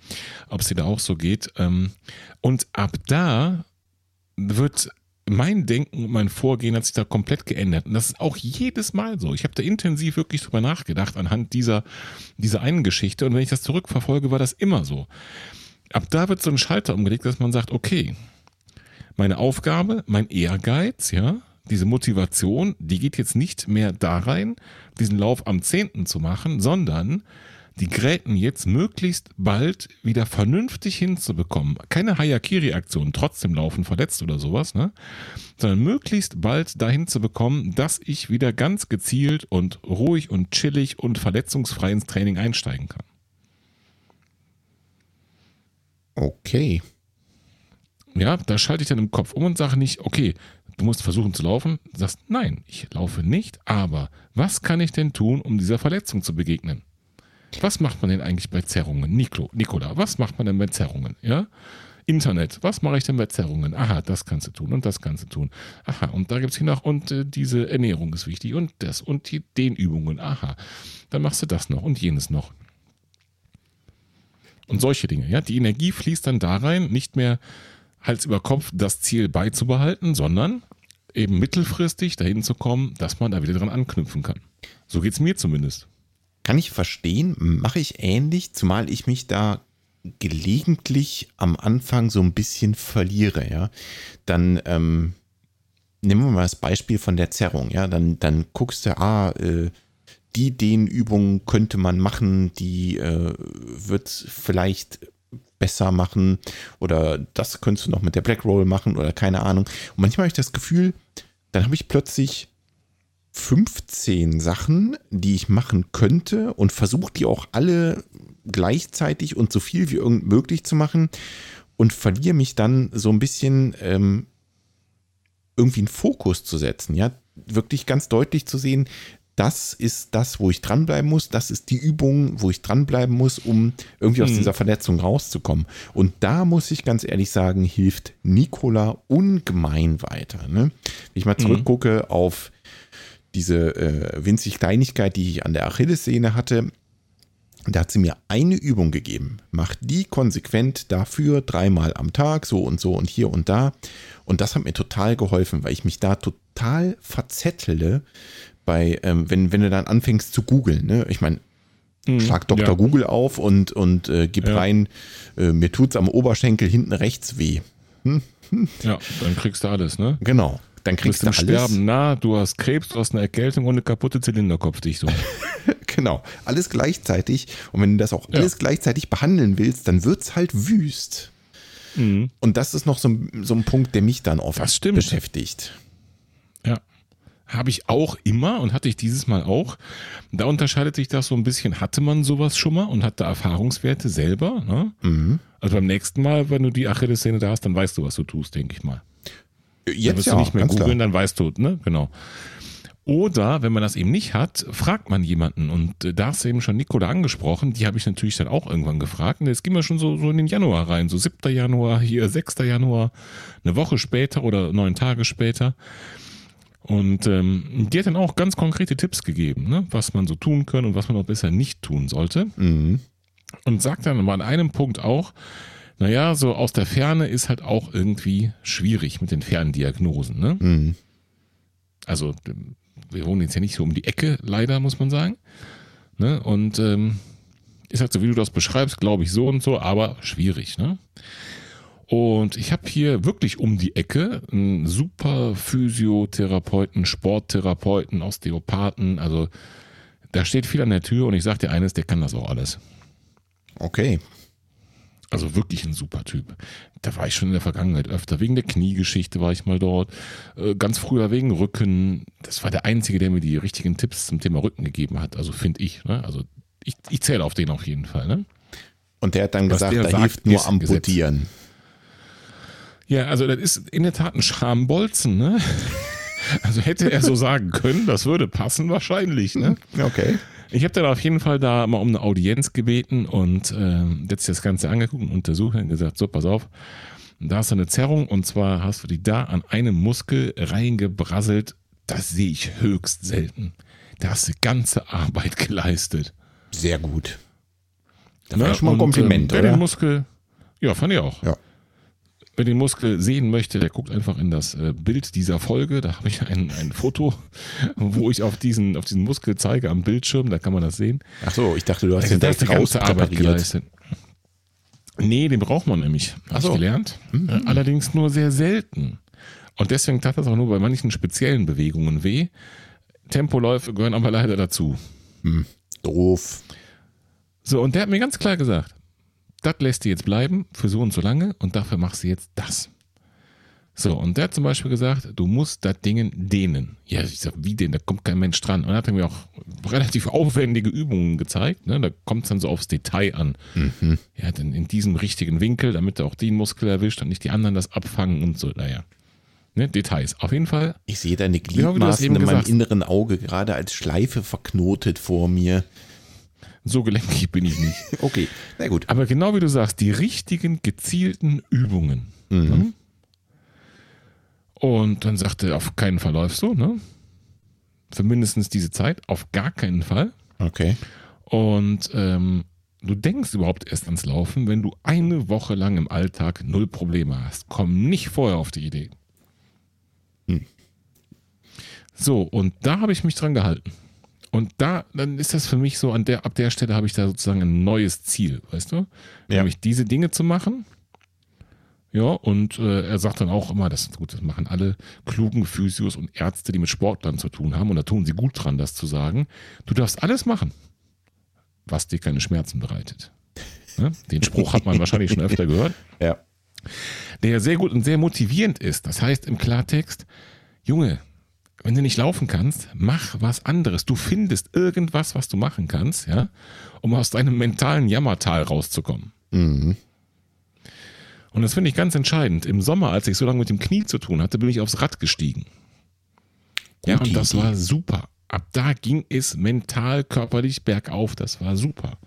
ob es dir da auch so geht. Ähm, und ab da wird mein Denken und mein Vorgehen hat sich da komplett geändert. Und das ist auch jedes Mal so. Ich habe da intensiv wirklich drüber nachgedacht anhand dieser, dieser einen Geschichte. Und wenn ich das zurückverfolge, war das immer so. Ab da wird so ein Schalter umgelegt, dass man sagt, okay, meine Aufgabe, mein Ehrgeiz, ja, diese Motivation, die geht jetzt nicht mehr da rein, diesen Lauf am 10. zu machen, sondern die Gräten jetzt möglichst bald wieder vernünftig hinzubekommen. Keine Hayakiri-Aktion, trotzdem laufen verletzt oder sowas, ne? Sondern möglichst bald dahin zu bekommen, dass ich wieder ganz gezielt und ruhig und chillig und verletzungsfrei ins Training einsteigen kann. Okay. Ja, da schalte ich dann im Kopf um und sage nicht, okay, du musst versuchen zu laufen. Sagst, nein, ich laufe nicht, aber was kann ich denn tun, um dieser Verletzung zu begegnen? Was macht man denn eigentlich bei Zerrungen? Nico, Nikola, was macht man denn bei Zerrungen? Ja? Internet, was mache ich denn bei Zerrungen? Aha, das kannst du tun und das kannst du tun. Aha, und da gibt es hier noch, und äh, diese Ernährung ist wichtig und das und die Dehnübungen. Aha, dann machst du das noch und jenes noch. Und solche Dinge, ja. Die Energie fließt dann da rein, nicht mehr Hals über Kopf das Ziel beizubehalten, sondern eben mittelfristig dahin zu kommen, dass man da wieder dran anknüpfen kann. So geht es mir zumindest. Kann ich verstehen, mache ich ähnlich, zumal ich mich da gelegentlich am Anfang so ein bisschen verliere, ja. Dann ähm, nehmen wir mal das Beispiel von der Zerrung, ja. Dann, dann guckst du, ah, äh, die Dehnübung könnte man machen, die äh, wird vielleicht besser machen oder das könntest du noch mit der Black Roll machen oder keine Ahnung. Und manchmal habe ich das Gefühl, dann habe ich plötzlich 15 Sachen, die ich machen könnte und versuche die auch alle gleichzeitig und so viel wie irgend möglich zu machen und verliere mich dann so ein bisschen ähm, irgendwie einen Fokus zu setzen, ja, wirklich ganz deutlich zu sehen, das ist das, wo ich dranbleiben muss, das ist die Übung, wo ich dranbleiben muss, um irgendwie aus mhm. dieser Verletzung rauszukommen. Und da muss ich ganz ehrlich sagen, hilft Nikola ungemein weiter. Ne? Wenn ich mal mhm. zurückgucke mhm. auf diese äh, winzig Kleinigkeit, die ich an der Achillessehne hatte, da hat sie mir eine Übung gegeben. Mach die konsequent dafür dreimal am Tag, so und so und hier und da. Und das hat mir total geholfen, weil ich mich da total verzettele bei, ähm, wenn, wenn du dann anfängst zu googeln, ne? Ich meine, mhm, schlag Dr. Ja. Google auf und, und äh, gib ja. rein, äh, mir tut's am Oberschenkel hinten rechts weh. Hm? Ja, dann kriegst du alles, ne? Genau. Dann kriegst du, du alles. Sterben nah, du hast Krebs, du hast eine Erkältung und eine kaputte Zylinderkopfdichtung. genau, alles gleichzeitig. Und wenn du das auch ja. alles gleichzeitig behandeln willst, dann wird's halt wüst. Mhm. Und das ist noch so, so ein Punkt, der mich dann oft beschäftigt. Ja. Habe ich auch immer und hatte ich dieses Mal auch. Da unterscheidet sich das so ein bisschen. Hatte man sowas schon mal und hatte Erfahrungswerte selber? Ne? Mhm. Also beim nächsten Mal, wenn du die Achillessehne da hast, dann weißt du, was du tust, denke ich mal. Jetzt dann wirst ja, du nicht mehr googeln, dann weißt du, ne? Genau. Oder wenn man das eben nicht hat, fragt man jemanden. Und äh, da hast du eben schon Nicola angesprochen, die habe ich natürlich dann auch irgendwann gefragt. Und jetzt gehen wir schon so, so in den Januar rein, so 7. Januar, hier 6. Januar, eine Woche später oder neun Tage später. Und ähm, die hat dann auch ganz konkrete Tipps gegeben, ne? was man so tun kann und was man auch besser nicht tun sollte. Mhm. Und sagt dann aber an einem Punkt auch, naja, so aus der Ferne ist halt auch irgendwie schwierig mit den Ferndiagnosen. Ne? Mhm. Also wir wohnen jetzt ja nicht so um die Ecke, leider, muss man sagen. Ne? Und ähm, ist halt so, wie du das beschreibst, glaube ich, so und so, aber schwierig. Ne? Und ich habe hier wirklich um die Ecke einen super Physiotherapeuten, Sporttherapeuten, Osteopathen. Also da steht viel an der Tür und ich sage dir eines, der kann das auch alles. Okay. Also wirklich ein super Typ. Da war ich schon in der Vergangenheit öfter. Wegen der Kniegeschichte war ich mal dort. Äh, ganz früher wegen Rücken. Das war der Einzige, der mir die richtigen Tipps zum Thema Rücken gegeben hat. Also finde ich. Ne? Also ich, ich zähle auf den auf jeden Fall. Ne? Und der hat dann Was gesagt, da hilft nur amputieren. Gesetz. Ja, also das ist in der Tat ein Schambolzen, ne? Also hätte er so sagen können, das würde passen wahrscheinlich, ne? Okay. Ich habe dann auf jeden Fall da mal um eine Audienz gebeten und äh, jetzt das Ganze angeguckt und untersucht und gesagt, so, pass auf, da hast du eine Zerrung und zwar hast du die da an einem Muskel reingebrasselt. Das sehe ich höchst selten. Da hast du ganze Arbeit geleistet. Sehr gut. Das war ja, schon mal ein Kompliment, und, äh, oder? Den Muskel, ja, fand ich auch. Ja. Wer den Muskel sehen möchte, der guckt einfach in das äh, Bild dieser Folge. Da habe ich ein, ein Foto, wo ich auf diesen, auf diesen Muskel zeige am Bildschirm. Da kann man das sehen. Ach so, ich dachte, du hast also den direkt ganze Arbeit geleistet. Nee, den braucht man nämlich. Hast so. gelernt. Mhm. Allerdings nur sehr selten. Und deswegen tat das auch nur bei manchen speziellen Bewegungen weh. Tempoläufe gehören aber leider dazu. Hm, doof. So, und der hat mir ganz klar gesagt, das lässt du jetzt bleiben für so und so lange und dafür machst du jetzt das. So, und der hat zum Beispiel gesagt, du musst das Ding dehnen. Ja, ich sag, wie denn? Da kommt kein Mensch dran. Und hat er mir auch relativ aufwendige Übungen gezeigt. Ne? Da kommt es dann so aufs Detail an. Mhm. Ja, dann in diesem richtigen Winkel, damit er auch den Muskel erwischt und nicht die anderen das abfangen und so. Naja. Ne? Details. Auf jeden Fall. Ich sehe deine Gliedmaßen genau, in meinem inneren Auge gerade als Schleife verknotet vor mir. So gelenkig bin ich nicht. okay, na gut. Aber genau wie du sagst, die richtigen, gezielten Übungen. Mhm. Ne? Und dann sagte er, auf keinen Fall läufst du, ne? Für mindestens diese Zeit, auf gar keinen Fall. Okay. Und ähm, du denkst überhaupt erst ans Laufen, wenn du eine Woche lang im Alltag null Probleme hast. Komm nicht vorher auf die Idee. Hm. So, und da habe ich mich dran gehalten. Und da, dann ist das für mich so, an der, ab der Stelle habe ich da sozusagen ein neues Ziel, weißt du? Ja. Nämlich diese Dinge zu machen ja, und äh, er sagt dann auch immer, das ist gut, das machen alle klugen Physios und Ärzte, die mit Sportlern zu tun haben, und da tun sie gut dran, das zu sagen. Du darfst alles machen, was dir keine Schmerzen bereitet. Ja, den Spruch hat man wahrscheinlich schon öfter gehört. Ja. Der sehr gut und sehr motivierend ist. Das heißt im Klartext, Junge, wenn du nicht laufen kannst, mach was anderes. Du findest irgendwas, was du machen kannst, ja, um aus deinem mentalen Jammertal rauszukommen. Mhm. Und das finde ich ganz entscheidend. Im Sommer, als ich so lange mit dem Knie zu tun hatte, bin ich aufs Rad gestiegen. Ja, und das war super. Ab da ging es mental, körperlich bergauf. Das war super.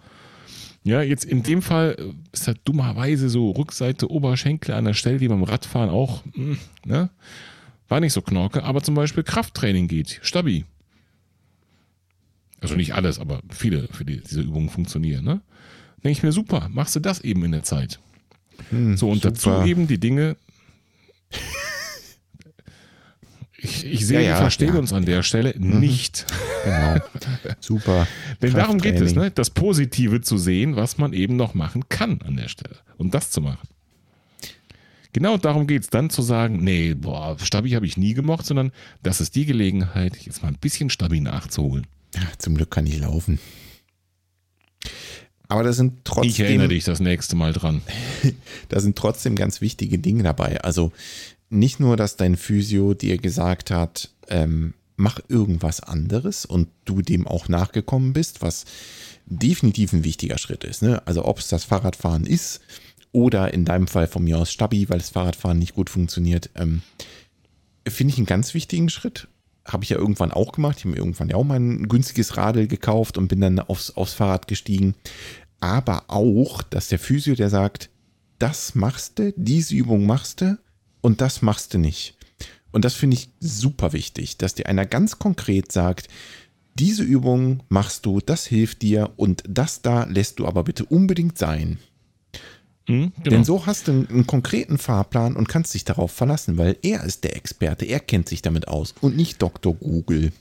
Ja, jetzt in dem Fall äh, ist das dummerweise so Rückseite Oberschenkel an der Stelle wie beim Radfahren auch, hm, ne? War nicht so knorke, aber zum Beispiel Krafttraining geht. Stabi. Also nicht alles, aber viele für die, diese Übungen funktionieren, ne? Denke ich mir, super, machst du das eben in der Zeit. Hm, so, und super. dazu eben die Dinge. Ich, ich sehe, ja, ja, wir verstehen ja. uns an der Stelle mhm. nicht. Genau. Super. Denn darum geht es, ne? das Positive zu sehen, was man eben noch machen kann an der Stelle. Und das zu machen. Genau darum geht es, dann zu sagen, nee, boah, Stabi habe ich nie gemocht, sondern das ist die Gelegenheit, jetzt mal ein bisschen Stabi nachzuholen. Ja, zum Glück kann ich laufen. Aber da sind trotzdem. Ich erinnere dich das nächste Mal dran. da sind trotzdem ganz wichtige Dinge dabei. Also nicht nur, dass dein Physio dir gesagt hat, ähm, mach irgendwas anderes und du dem auch nachgekommen bist, was definitiv ein wichtiger Schritt ist. Ne? Also ob es das Fahrradfahren ist oder in deinem Fall von mir aus Stabi, weil das Fahrradfahren nicht gut funktioniert, ähm, finde ich einen ganz wichtigen Schritt. Habe ich ja irgendwann auch gemacht. Ich habe mir irgendwann ja auch mal ein günstiges Radl gekauft und bin dann aufs, aufs Fahrrad gestiegen aber auch, dass der Physio, der sagt, das machst du, diese Übung machst du und das machst du nicht. Und das finde ich super wichtig, dass dir einer ganz konkret sagt, diese Übung machst du, das hilft dir und das da lässt du aber bitte unbedingt sein. Mhm, genau. Denn so hast du einen, einen, konkreten Fahrplan und kannst dich darauf verlassen, weil er ist der Experte, er kennt sich damit aus und nicht Dr. Google.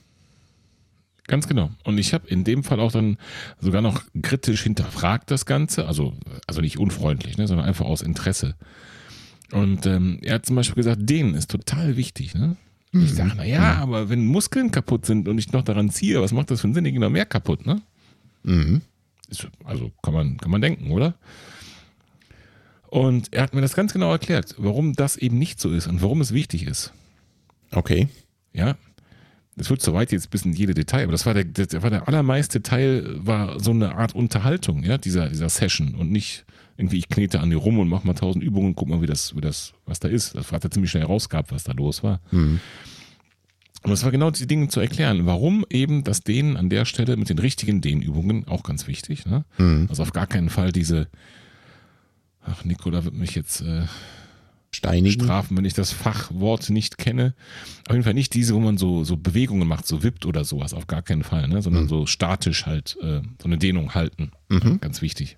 Ganz genau. Und ich habe in dem Fall auch dann sogar noch kritisch hinterfragt das Ganze, also, also nicht unfreundlich, ne, sondern einfach aus Interesse. Und ähm, er hat zum Beispiel gesagt, denen ist total wichtig. Ne? Mhm. Ich sage, naja, mhm. aber wenn Muskeln kaputt sind und ich noch daran ziehe, was macht das für einen Sinn? Die gehen noch mehr kaputt, ne? Mhm. Ist, also kann man, kann man denken, oder? Und er hat mir das ganz genau erklärt, warum das eben nicht so ist und warum es wichtig ist. Okay. Ja, es wird zu weit jetzt bis in jede Detail, aber das war der, der, war der allermeiste Teil, war so eine Art Unterhaltung, ja, dieser, dieser Session und nicht irgendwie, ich knete an dir rum und mach mal tausend Übungen und guck mal, wie das, wie das, was da ist. Das hat er ziemlich schnell rausgehabt, was da los war. Mhm. Und es war genau die Dinge zu erklären, warum eben das Dehnen an der Stelle mit den richtigen Dehnübungen auch ganz wichtig. Ne? Mhm. Also auf gar keinen Fall diese, ach, Nicola wird mich jetzt äh, Steinigen. Strafen, wenn ich das Fachwort nicht kenne. Auf jeden Fall nicht diese, wo man so, so Bewegungen macht, so wippt oder sowas, auf gar keinen Fall, ne? sondern mhm. so statisch halt, äh, so eine Dehnung halten. Mhm. Ganz wichtig.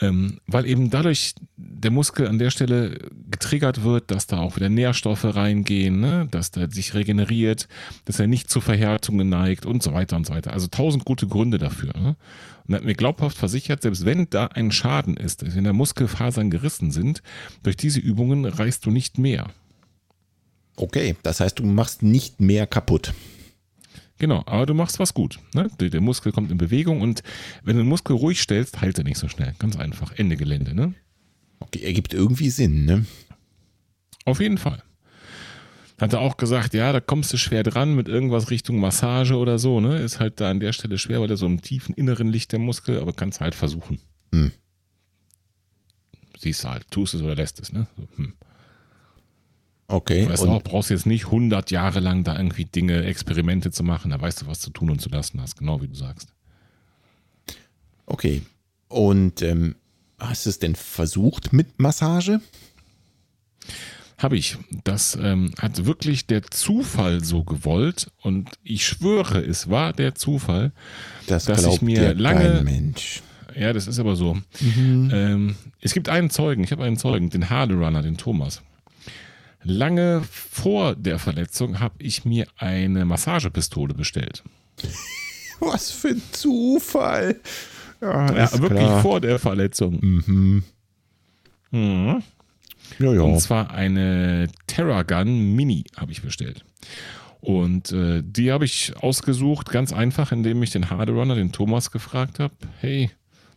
Ähm, weil eben dadurch der Muskel an der Stelle getriggert wird, dass da auch wieder Nährstoffe reingehen, ne? dass der sich regeneriert, dass er nicht zu Verhärtungen neigt und so weiter und so weiter. Also tausend gute Gründe dafür. Ne? Und er hat mir glaubhaft versichert, selbst wenn da ein Schaden ist, wenn da Muskelfasern gerissen sind, durch diese Übungen reißt du nicht mehr. Okay, das heißt, du machst nicht mehr kaputt. Genau, aber du machst was gut. Ne? Der, Muskel kommt in Bewegung und wenn du den Muskel ruhig stellst, heilt er nicht so schnell. Ganz einfach. Ende Gelände. Ne? Okay, ergibt irgendwie Sinn, ne? Auf jeden Fall. Hat er auch gesagt, ja, da kommst du schwer dran mit irgendwas Richtung Massage oder so, ne? Ist halt da an der Stelle schwer, weil er so im tiefen Inneren liegt, der Muskel, aber kannst halt versuchen. Hm. Siehst du halt, tust es oder lässt es, ne? So, hm. Okay. Weißt du auch, brauchst jetzt nicht 100 Jahre lang da irgendwie Dinge, Experimente zu machen, da weißt du, was zu tun und zu lassen hast, genau wie du sagst. Okay. Und ähm, hast du es denn versucht mit Massage? Habe ich. Das ähm, hat wirklich der Zufall so gewollt und ich schwöre, es war der Zufall, das dass ich mir lange. Mensch. Ja, das ist aber so. Mhm. Ähm, es gibt einen Zeugen, ich habe einen Zeugen, den Harderunner, den Thomas. Lange vor der Verletzung habe ich mir eine Massagepistole bestellt. Was für ein Zufall. Ja, ja wirklich klar. vor der Verletzung. Mhm. Mhm. Ja, ja. Und zwar eine Terragun Mini habe ich bestellt. Und äh, die habe ich ausgesucht, ganz einfach, indem ich den Harderunner, den Thomas, gefragt habe: Hey,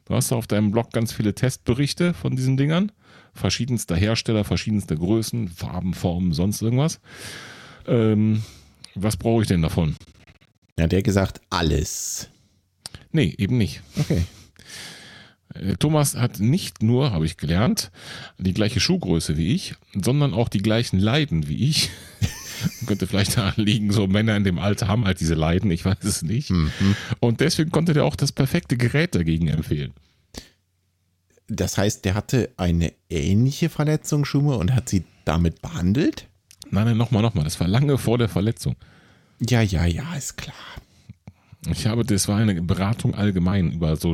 du hast auf deinem Blog ganz viele Testberichte von diesen Dingern. Verschiedenster Hersteller, verschiedenster Größen, Farben, Formen, sonst irgendwas. Ähm, was brauche ich denn davon? Ja, der gesagt, alles. Nee, eben nicht. Okay. Äh, Thomas hat nicht nur, habe ich gelernt, die gleiche Schuhgröße wie ich, sondern auch die gleichen Leiden wie ich. könnte vielleicht daran liegen, so Männer in dem Alter haben halt diese Leiden, ich weiß es nicht. Mhm. Und deswegen konnte der auch das perfekte Gerät dagegen empfehlen. Das heißt, der hatte eine ähnliche Verletzung schon mal und hat sie damit behandelt? Nein, nein, nochmal, nochmal. Das war lange vor der Verletzung. Ja, ja, ja, ist klar. Ich habe, das war eine Beratung allgemein über so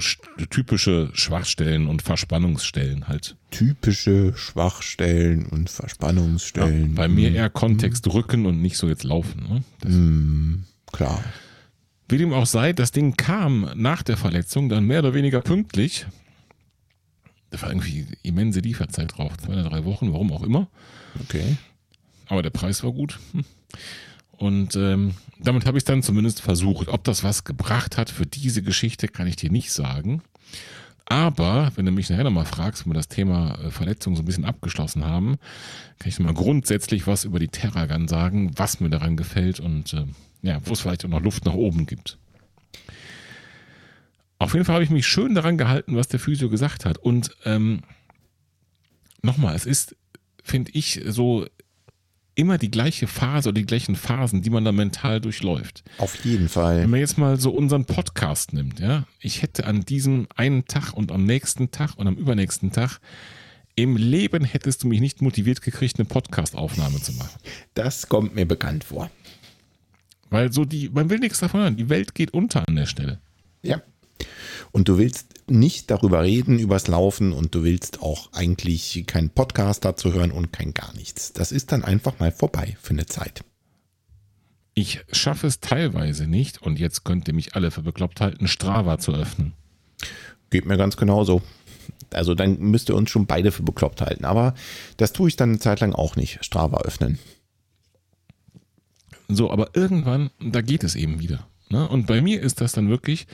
typische Schwachstellen und Verspannungsstellen halt. Typische Schwachstellen und Verspannungsstellen. Ja, bei mir eher Kontext mhm. Rücken und nicht so jetzt laufen. Ne? Mhm, klar. Wie dem auch sei, das Ding kam nach der Verletzung dann mehr oder weniger pünktlich. Da war irgendwie immense Lieferzeit drauf, zwei oder drei Wochen, warum auch immer. Okay. Aber der Preis war gut. Und ähm, damit habe ich dann zumindest versucht. Ob das was gebracht hat für diese Geschichte, kann ich dir nicht sagen. Aber wenn du mich nachher nochmal fragst, wenn wir das Thema äh, Verletzung so ein bisschen abgeschlossen haben, kann ich mal grundsätzlich was über die Terragun sagen, was mir daran gefällt und äh, ja, wo es vielleicht auch noch Luft nach oben gibt. Auf jeden Fall habe ich mich schön daran gehalten, was der Physio gesagt hat. Und ähm, nochmal, es ist, finde ich, so immer die gleiche Phase oder die gleichen Phasen, die man da mental durchläuft. Auf jeden Fall. Wenn man jetzt mal so unseren Podcast nimmt, ja, ich hätte an diesem einen Tag und am nächsten Tag und am übernächsten Tag im Leben hättest du mich nicht motiviert gekriegt, eine Podcast-Aufnahme zu machen. Das kommt mir bekannt vor. Weil so die, man will nichts davon hören. Die Welt geht unter an der Stelle. Ja. Und du willst nicht darüber reden, übers Laufen und du willst auch eigentlich keinen Podcast dazu hören und kein gar nichts. Das ist dann einfach mal vorbei für eine Zeit. Ich schaffe es teilweise nicht und jetzt könnt ihr mich alle für bekloppt halten, Strava zu öffnen. Geht mir ganz genauso. Also dann müsst ihr uns schon beide für bekloppt halten. Aber das tue ich dann eine Zeit lang auch nicht, Strava öffnen. So, aber irgendwann, da geht es eben wieder. Ne? Und bei mir ist das dann wirklich,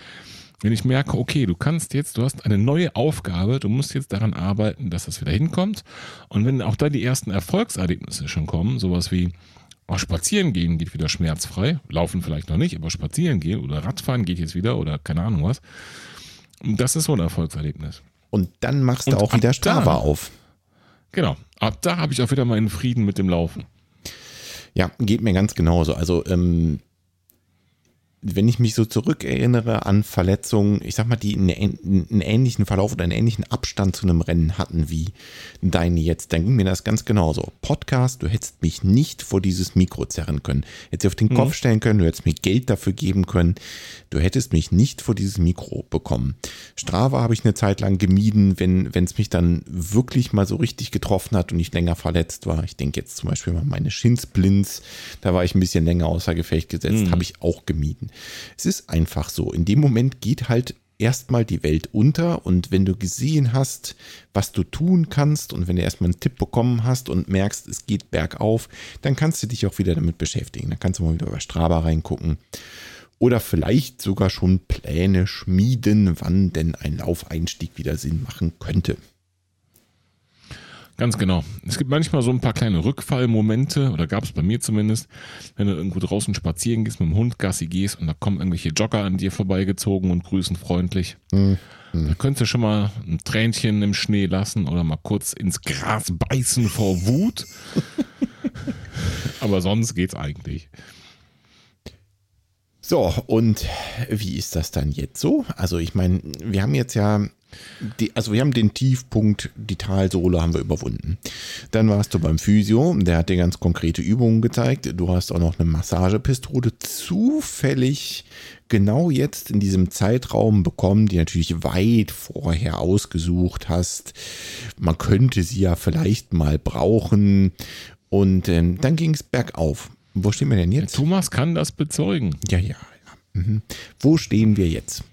wenn ich merke, okay, du kannst jetzt, du hast eine neue Aufgabe, du musst jetzt daran arbeiten, dass das wieder hinkommt. Und wenn auch da die ersten Erfolgserlebnisse schon kommen, sowas wie oh, spazieren gehen geht wieder schmerzfrei, laufen vielleicht noch nicht, aber spazieren gehen oder Radfahren geht jetzt wieder oder keine Ahnung was. Das ist so ein Erfolgserlebnis. Und dann machst du Und auch wieder Strava da, auf. Genau. Ab da habe ich auch wieder meinen Frieden mit dem Laufen. Ja, geht mir ganz genauso. Also ähm, wenn ich mich so zurückerinnere an Verletzungen, ich sag mal, die einen, ähnlichen Verlauf oder einen ähnlichen Abstand zu einem Rennen hatten wie deine jetzt, dann ging mir das ganz genauso. Podcast, du hättest mich nicht vor dieses Mikro zerren können. Hättest auf den mhm. Kopf stellen können, du hättest mir Geld dafür geben können. Du hättest mich nicht vor dieses Mikro bekommen. Strava habe ich eine Zeit lang gemieden, wenn es mich dann wirklich mal so richtig getroffen hat und ich länger verletzt war. Ich denke jetzt zum Beispiel mal meine Shinsplints, da war ich ein bisschen länger außer Gefecht gesetzt, mhm. habe ich auch gemieden. Es ist einfach so. In dem Moment geht halt erstmal die Welt unter und wenn du gesehen hast, was du tun kannst und wenn du erstmal einen Tipp bekommen hast und merkst, es geht bergauf, dann kannst du dich auch wieder damit beschäftigen. Dann kannst du mal wieder über Strava reingucken oder vielleicht sogar schon Pläne schmieden, wann denn ein Laufeinstieg wieder Sinn machen könnte. Ganz genau. Es gibt manchmal so ein paar kleine Rückfallmomente, oder gab es bei mir zumindest, wenn du irgendwo draußen spazieren gehst, mit dem Hund Gassi gehst und da kommen irgendwelche Jogger an dir vorbeigezogen und grüßen freundlich. Mhm. Da könntest du schon mal ein Tränchen im Schnee lassen oder mal kurz ins Gras beißen vor Wut. Aber sonst geht's eigentlich. So, und wie ist das dann jetzt so? Also ich meine, wir haben jetzt ja, die, also wir haben den Tiefpunkt, die Talsohle haben wir überwunden. Dann warst du beim Physio, der hat dir ganz konkrete Übungen gezeigt. Du hast auch noch eine Massagepistole zufällig genau jetzt in diesem Zeitraum bekommen, die natürlich weit vorher ausgesucht hast. Man könnte sie ja vielleicht mal brauchen. Und ähm, dann ging es bergauf. Wo stehen wir denn jetzt? Thomas kann das bezeugen. Ja, ja, ja. Mhm. Wo stehen wir jetzt?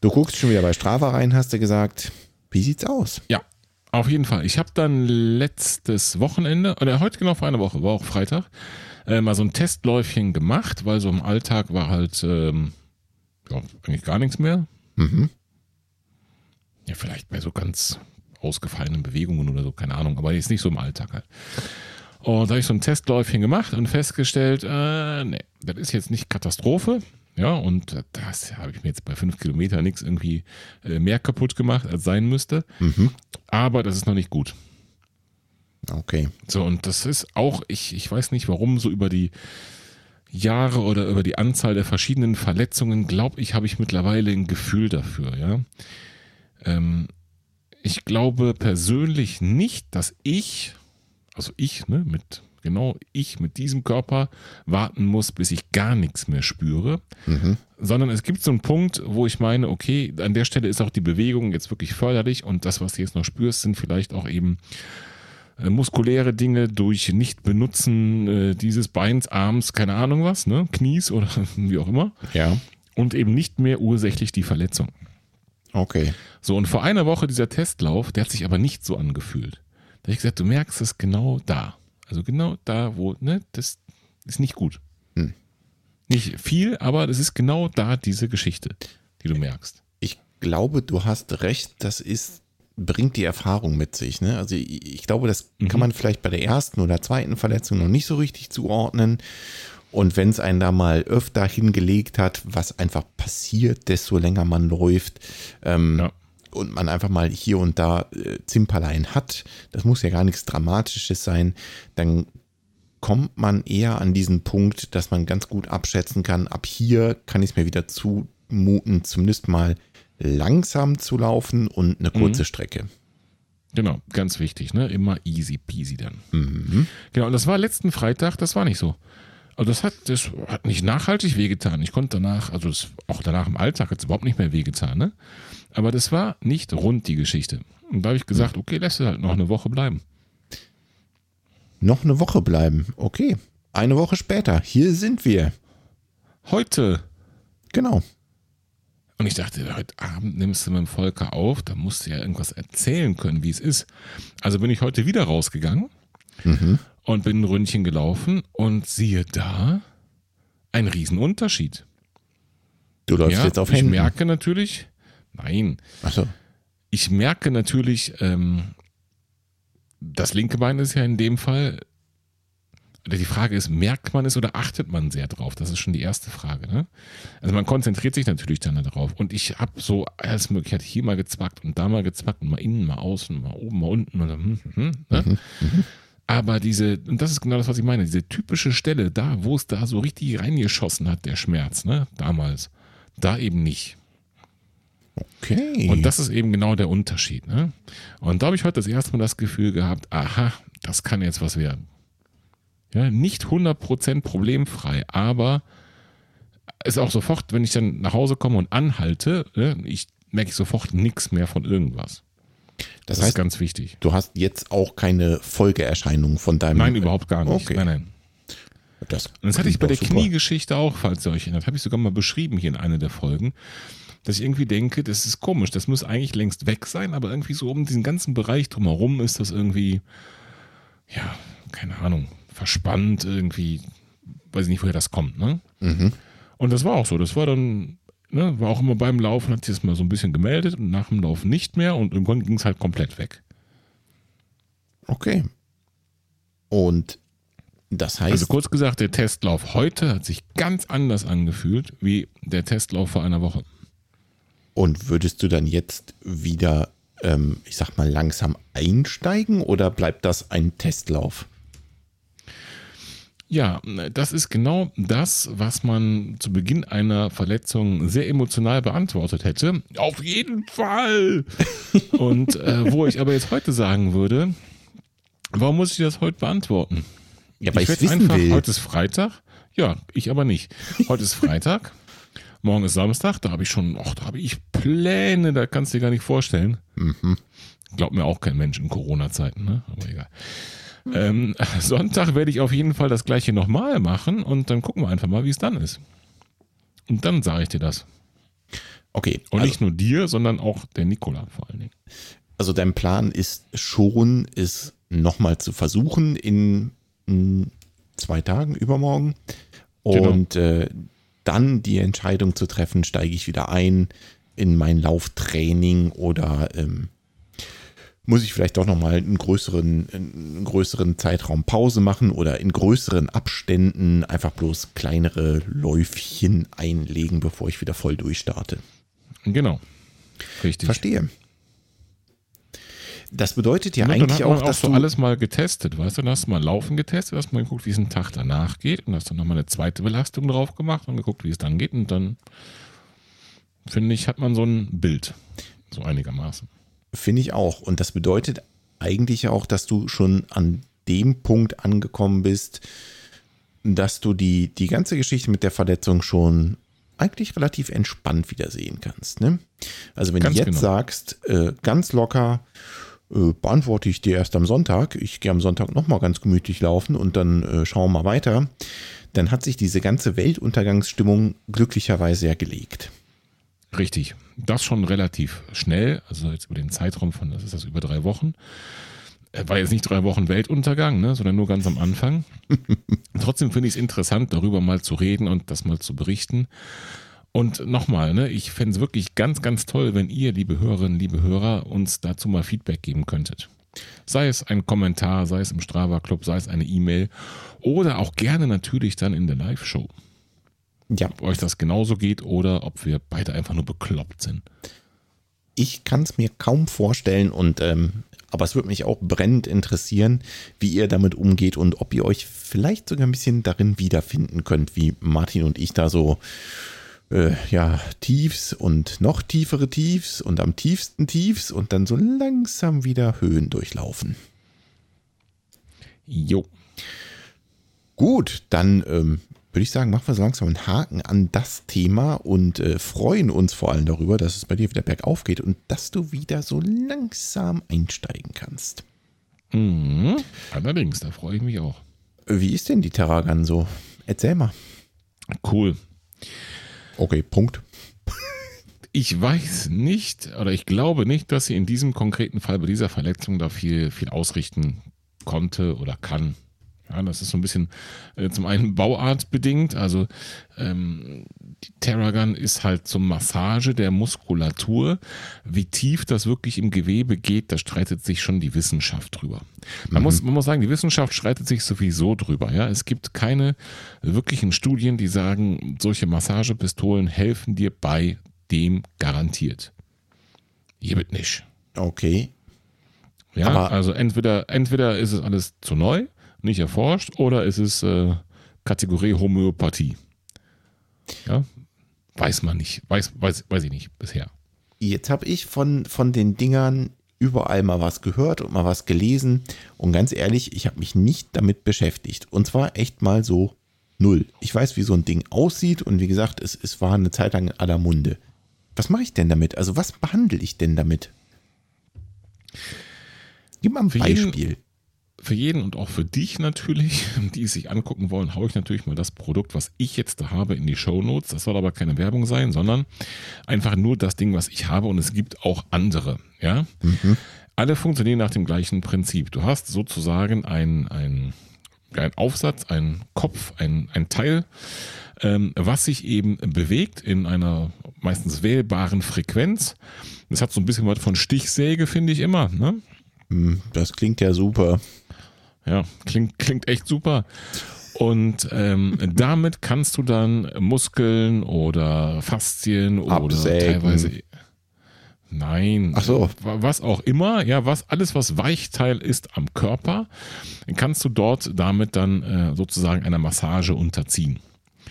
Du guckst schon wieder bei Strava rein, hast du gesagt. Wie sieht's aus? Ja, auf jeden Fall. Ich habe dann letztes Wochenende, oder heute genau vor einer Woche, war auch Freitag, äh, mal so ein Testläufchen gemacht, weil so im Alltag war halt ähm, ja, eigentlich gar nichts mehr. Mhm. Ja, vielleicht bei so ganz ausgefallenen Bewegungen oder so, keine Ahnung, aber jetzt nicht so im Alltag halt. Und da habe ich so ein Testläufchen gemacht und festgestellt, äh, nee, das ist jetzt nicht Katastrophe. Ja, und das habe ich mir jetzt bei fünf Kilometern nichts irgendwie äh, mehr kaputt gemacht, als sein müsste. Mhm. Aber das ist noch nicht gut. Okay. So, und das ist auch, ich, ich weiß nicht, warum so über die Jahre oder über die Anzahl der verschiedenen Verletzungen, glaube ich, habe ich mittlerweile ein Gefühl dafür, ja. Ähm, ich glaube persönlich nicht, dass ich also ich, ne, mit, genau ich mit diesem Körper warten muss, bis ich gar nichts mehr spüre, mhm. sondern es gibt so einen Punkt, wo ich meine, okay, an der Stelle ist auch die Bewegung jetzt wirklich förderlich und das, was du jetzt noch spürst, sind vielleicht auch eben äh, muskuläre Dinge durch Nicht-Benutzen äh, dieses Beins, Arms, keine Ahnung was, ne, Knies oder wie auch immer. Ja. Und eben nicht mehr ursächlich die Verletzung. Okay. So, und vor einer Woche dieser Testlauf, der hat sich aber nicht so angefühlt. Habe ich gesagt, du merkst es genau da. Also genau da, wo, ne, das ist nicht gut. Hm. Nicht viel, aber das ist genau da diese Geschichte, die du merkst. Ich glaube, du hast recht, das ist, bringt die Erfahrung mit sich. Ne? Also ich, ich glaube, das mhm. kann man vielleicht bei der ersten oder zweiten Verletzung noch nicht so richtig zuordnen. Und wenn es einen da mal öfter hingelegt hat, was einfach passiert, desto länger man läuft, ähm, ja und man einfach mal hier und da äh, Zimperlein hat, das muss ja gar nichts Dramatisches sein, dann kommt man eher an diesen Punkt, dass man ganz gut abschätzen kann, ab hier kann ich es mir wieder zumuten, zumindest mal langsam zu laufen und eine kurze mhm. Strecke. Genau, ganz wichtig, ne? Immer easy peasy dann. Mhm. Genau, und das war letzten Freitag, das war nicht so. Also das hat, das hat nicht nachhaltig wehgetan. Ich konnte danach, also das, auch danach im Alltag hat es überhaupt nicht mehr wehgetan, ne? Aber das war nicht rund, die Geschichte. Und da habe ich gesagt, okay, lässt es halt noch eine Woche bleiben. Noch eine Woche bleiben, okay. Eine Woche später, hier sind wir. Heute. Genau. Und ich dachte, heute Abend nimmst du mit dem Volker auf, da musst du ja irgendwas erzählen können, wie es ist. Also bin ich heute wieder rausgegangen mhm. und bin ein Ründchen gelaufen und siehe da, ein Riesenunterschied. Du läufst ja, jetzt auf Händen. Ich merke natürlich, Nein. Ach so. Ich merke natürlich, ähm, das linke Bein ist ja in dem Fall, oder die Frage ist, merkt man es oder achtet man sehr drauf? Das ist schon die erste Frage. Ne? Also man konzentriert sich natürlich dann darauf. Und ich habe so alles mögliche, hatte hier mal gezwackt und da mal gezwackt und mal innen, mal außen, mal oben, mal unten. Oder, hm, hm, hm, ne? mhm, mhm. Aber diese, und das ist genau das, was ich meine, diese typische Stelle, da, wo es da so richtig reingeschossen hat, der Schmerz, ne, damals, da eben nicht. Okay. Und das ist eben genau der Unterschied. Ne? Und da habe ich heute das erste Mal das Gefühl gehabt, aha, das kann jetzt was werden. Ja, nicht 100% problemfrei, aber ist auch sofort, wenn ich dann nach Hause komme und anhalte, ne, ich merke ich sofort nichts mehr von irgendwas. Das, das heißt, ist ganz wichtig. Du hast jetzt auch keine Folgeerscheinung von deinem. Nein, überhaupt gar nicht. Okay. Nein, nein. Das, und das hatte ich bei der. Kniegeschichte auch, falls ihr euch erinnert. Habe ich sogar mal beschrieben hier in einer der Folgen dass ich irgendwie denke, das ist komisch, das muss eigentlich längst weg sein, aber irgendwie so um diesen ganzen Bereich drumherum ist das irgendwie, ja, keine Ahnung, verspannt irgendwie, weiß ich nicht, woher das kommt, ne? Mhm. Und das war auch so, das war dann, ne, war auch immer beim Laufen, hat sich das mal so ein bisschen gemeldet und nach dem Laufen nicht mehr und irgendwann ging es halt komplett weg. Okay. Und das heißt. Also kurz gesagt, der Testlauf heute hat sich ganz anders angefühlt wie der Testlauf vor einer Woche. Und würdest du dann jetzt wieder, ähm, ich sag mal, langsam einsteigen oder bleibt das ein Testlauf? Ja, das ist genau das, was man zu Beginn einer Verletzung sehr emotional beantwortet hätte. Auf jeden Fall! Und äh, wo ich aber jetzt heute sagen würde, warum muss ich das heute beantworten? Ja, weil ich es wissen einfach, will. Heute ist Freitag. Ja, ich aber nicht. Heute ist Freitag. Morgen ist Samstag. Da habe ich schon, ach, da habe ich Pläne. Da kannst du dir gar nicht vorstellen. Mhm. Glaubt mir auch kein Mensch in Corona-Zeiten, ne? Aber egal. Ähm, Sonntag werde ich auf jeden Fall das gleiche nochmal machen und dann gucken wir einfach mal, wie es dann ist. Und dann sage ich dir das. Okay. Und also, nicht nur dir, sondern auch der Nikola vor allen Dingen. Also dein Plan ist schon, es nochmal zu versuchen in, in, zwei Tagen, übermorgen. Genau. Und genau. äh, dann die Entscheidung zu treffen, steige ich wieder ein in mein Lauftraining oder ähm, muss ich vielleicht doch nochmal einen größeren, einen größeren Zeitraum Pause machen oder in größeren Abständen einfach bloß kleinere Läufchen einlegen, bevor ich wieder voll durchstarte. Genau. Richtig. Verstehe. Das bedeutet ja, ja eigentlich auch, dass auch so alles mal getestet, weißt du, dann hast du mal Laufen getestet, hast mal geguckt, wie es einen Tag danach geht und hast dann nochmal eine zweite Belastung drauf gemacht und geguckt, wie es dann geht und dann finde ich, hat man so ein Bild, so einigermaßen. Finde ich auch. Und das bedeutet eigentlich auch, dass du schon an dem Punkt angekommen bist, dass du die, die ganze Geschichte mit der Verletzung schon eigentlich relativ entspannt wiedersehen kannst. Ne? Also wenn ganz du jetzt genau. sagst, äh, ganz locker, äh, beantworte ich dir erst am Sonntag, ich gehe am Sonntag nochmal ganz gemütlich laufen und dann äh, schauen wir mal weiter, dann hat sich diese ganze Weltuntergangsstimmung glücklicherweise ja gelegt. Richtig. Das schon relativ schnell, also jetzt über den Zeitraum von, das ist das über drei Wochen. Äh, war jetzt nicht drei Wochen Weltuntergang, ne, sondern nur ganz am Anfang. Trotzdem finde ich es interessant, darüber mal zu reden und das mal zu berichten. Und nochmal, ne, ich fände es wirklich ganz, ganz toll, wenn ihr, liebe Hörerinnen, liebe Hörer, uns dazu mal Feedback geben könntet. Sei es ein Kommentar, sei es im Strava Club, sei es eine E-Mail oder auch gerne natürlich dann in der Live-Show. Ja. Ob euch das genauso geht oder ob wir beide einfach nur bekloppt sind. Ich kann es mir kaum vorstellen und ähm, aber es würde mich auch brennend interessieren, wie ihr damit umgeht und ob ihr euch vielleicht sogar ein bisschen darin wiederfinden könnt, wie Martin und ich da so äh, ja, Tiefs und noch tiefere Tiefs und am tiefsten Tiefs und dann so langsam wieder Höhen durchlaufen. Jo. Gut, dann ähm, würde ich sagen, machen wir so langsam einen Haken an das Thema und äh, freuen uns vor allem darüber, dass es bei dir wieder bergauf geht und dass du wieder so langsam einsteigen kannst. Mhm. Allerdings, da freue ich mich auch. Wie ist denn die Terragan so? Erzähl mal. Cool. Okay, Punkt. Ich weiß nicht oder ich glaube nicht, dass sie in diesem konkreten Fall bei dieser Verletzung da viel, viel ausrichten konnte oder kann. Ja, das ist so ein bisschen äh, zum einen bauartbedingt. Also ähm, die Terragun ist halt zum Massage der Muskulatur. Wie tief das wirklich im Gewebe geht, da streitet sich schon die Wissenschaft drüber. Man, mhm. muss, man muss sagen, die Wissenschaft streitet sich sowieso drüber. Ja? Es gibt keine wirklichen Studien, die sagen, solche Massagepistolen helfen dir bei dem garantiert. Hier wird nicht. Okay. Ja, Aber also entweder, entweder ist es alles zu neu nicht erforscht oder ist es äh, Kategorie Homöopathie? Ja, weiß man nicht. Weiß, weiß, weiß ich nicht bisher. Jetzt habe ich von, von den Dingern überall mal was gehört und mal was gelesen. Und ganz ehrlich, ich habe mich nicht damit beschäftigt. Und zwar echt mal so null. Ich weiß, wie so ein Ding aussieht. Und wie gesagt, es, es war eine Zeit lang in aller Munde. Was mache ich denn damit? Also was behandle ich denn damit? Gib mal ein Für Beispiel. Jeden, für jeden und auch für dich natürlich, die es sich angucken wollen, haue ich natürlich mal das Produkt, was ich jetzt da habe, in die Show Notes. Das soll aber keine Werbung sein, sondern einfach nur das Ding, was ich habe und es gibt auch andere. Ja? Mhm. Alle funktionieren nach dem gleichen Prinzip. Du hast sozusagen ein, ein, ein Aufsatz, ein Kopf, ein, ein Teil, ähm, was sich eben bewegt in einer meistens wählbaren Frequenz. Das hat so ein bisschen was von Stichsäge, finde ich immer. Ne? Hm, das klingt ja super. Ja, klingt, klingt echt super. Und ähm, damit kannst du dann Muskeln oder Faszien oder Absägen. teilweise. Nein. Ach so. Was auch immer, ja, was, alles, was Weichteil ist am Körper, kannst du dort damit dann äh, sozusagen einer Massage unterziehen.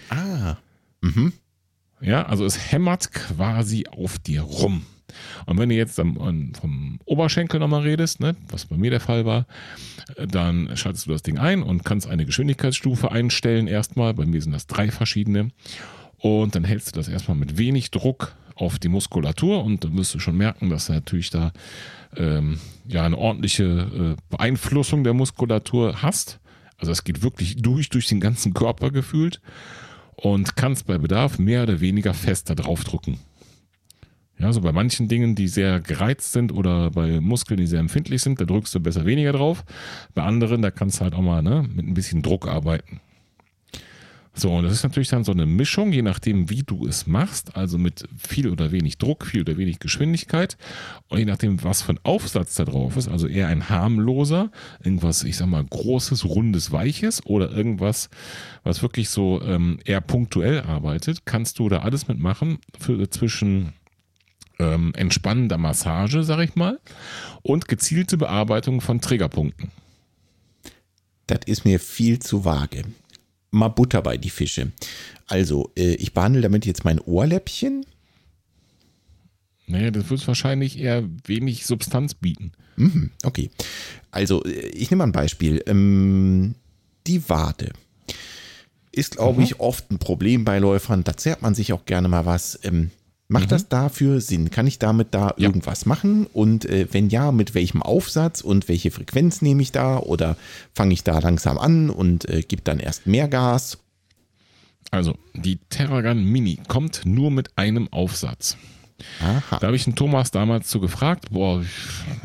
Ah. Mhm. Ja, also es hämmert quasi auf dir rum. Und wenn du jetzt vom Oberschenkel nochmal redest, ne, was bei mir der Fall war, dann schaltest du das Ding ein und kannst eine Geschwindigkeitsstufe einstellen erstmal. Bei mir sind das drei verschiedene. Und dann hältst du das erstmal mit wenig Druck auf die Muskulatur und dann wirst du schon merken, dass du natürlich da ähm, ja eine ordentliche äh, Beeinflussung der Muskulatur hast. Also es geht wirklich durch, durch den ganzen Körper gefühlt und kannst bei Bedarf mehr oder weniger fester draufdrücken. Ja, so bei manchen Dingen, die sehr gereizt sind oder bei Muskeln, die sehr empfindlich sind, da drückst du besser weniger drauf. Bei anderen, da kannst du halt auch mal ne, mit ein bisschen Druck arbeiten. So, und das ist natürlich dann so eine Mischung, je nachdem, wie du es machst, also mit viel oder wenig Druck, viel oder wenig Geschwindigkeit und je nachdem, was für ein Aufsatz da drauf ist, also eher ein harmloser, irgendwas, ich sag mal, großes, rundes, weiches oder irgendwas, was wirklich so ähm, eher punktuell arbeitet, kannst du da alles mitmachen für zwischen ähm, entspannender Massage, sag ich mal, und gezielte Bearbeitung von Triggerpunkten. Das ist mir viel zu vage mal Butter bei die Fische. Also, äh, ich behandle damit jetzt mein Ohrläppchen. Naja, das wird wahrscheinlich eher wenig Substanz bieten. Mhm, okay. Also, äh, ich nehme mal ein Beispiel. Ähm, die Wade ist, glaube ich, oft ein Problem bei Läufern. Da zerrt man sich auch gerne mal was. Ähm, Macht mhm. das dafür Sinn? Kann ich damit da ja. irgendwas machen? Und äh, wenn ja, mit welchem Aufsatz und welche Frequenz nehme ich da? Oder fange ich da langsam an und äh, gebe dann erst mehr Gas? Also, die Terragun Mini kommt nur mit einem Aufsatz. Aha. Da habe ich den Thomas damals so gefragt, boah,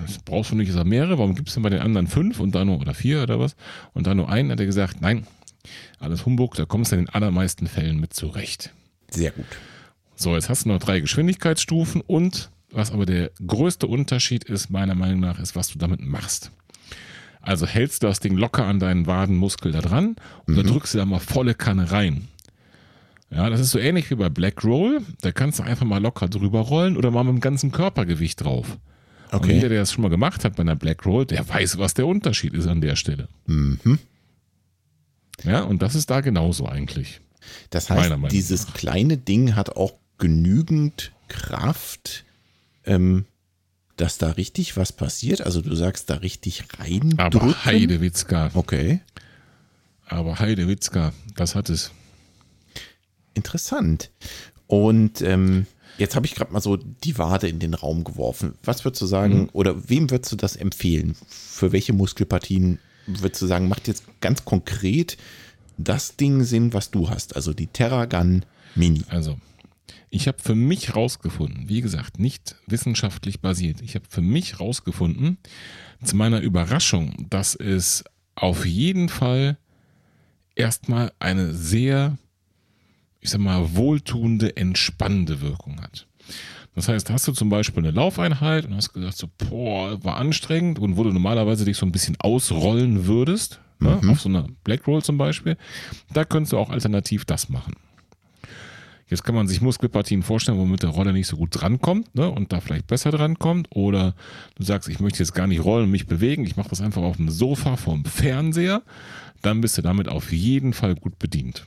das brauchst du nicht so mehrere, warum gibt es denn bei den anderen fünf und da nur, oder vier oder was? Und da nur einen, hat er gesagt, nein, alles Humbug, da kommst du in den allermeisten Fällen mit zurecht. Sehr gut. So, jetzt hast du noch drei Geschwindigkeitsstufen und was aber der größte Unterschied ist, meiner Meinung nach, ist, was du damit machst. Also hältst du das Ding locker an deinen Wadenmuskel da dran und mhm. dann drückst du da mal volle Kanne rein. Ja, das ist so ähnlich wie bei Black Roll. Da kannst du einfach mal locker drüber rollen oder mal mit dem ganzen Körpergewicht drauf. Okay. Und jeder, der das schon mal gemacht hat bei einer Black Roll, der weiß, was der Unterschied ist an der Stelle. Mhm. Ja, und das ist da genauso eigentlich. Das heißt, dieses kleine Ding hat auch genügend Kraft, ähm, dass da richtig was passiert? Also du sagst da richtig rein. Aber Heidewitzka. Okay. Aber Heidewitzka, das hat es. Interessant. Und ähm, jetzt habe ich gerade mal so die Wade in den Raum geworfen. Was würdest du sagen, mhm. oder wem würdest du das empfehlen? Für welche Muskelpartien würdest du sagen, macht jetzt ganz konkret das Ding Sinn, was du hast? Also die Terragun Mini. Also ich habe für mich rausgefunden, wie gesagt, nicht wissenschaftlich basiert, ich habe für mich rausgefunden, zu meiner Überraschung, dass es auf jeden Fall erstmal eine sehr, ich sag mal, wohltuende, entspannende Wirkung hat. Das heißt, hast du zum Beispiel eine Laufeinheit und hast gesagt, so, boah, war anstrengend und wo du normalerweise dich so ein bisschen ausrollen würdest, ne, mhm. ne, auf so einer Black Roll zum Beispiel, da könntest du auch alternativ das machen. Jetzt kann man sich Muskelpartien vorstellen, womit der Roller nicht so gut drankommt ne, und da vielleicht besser drankommt. Oder du sagst, ich möchte jetzt gar nicht rollen und mich bewegen, ich mache das einfach auf dem Sofa vorm Fernseher. Dann bist du damit auf jeden Fall gut bedient.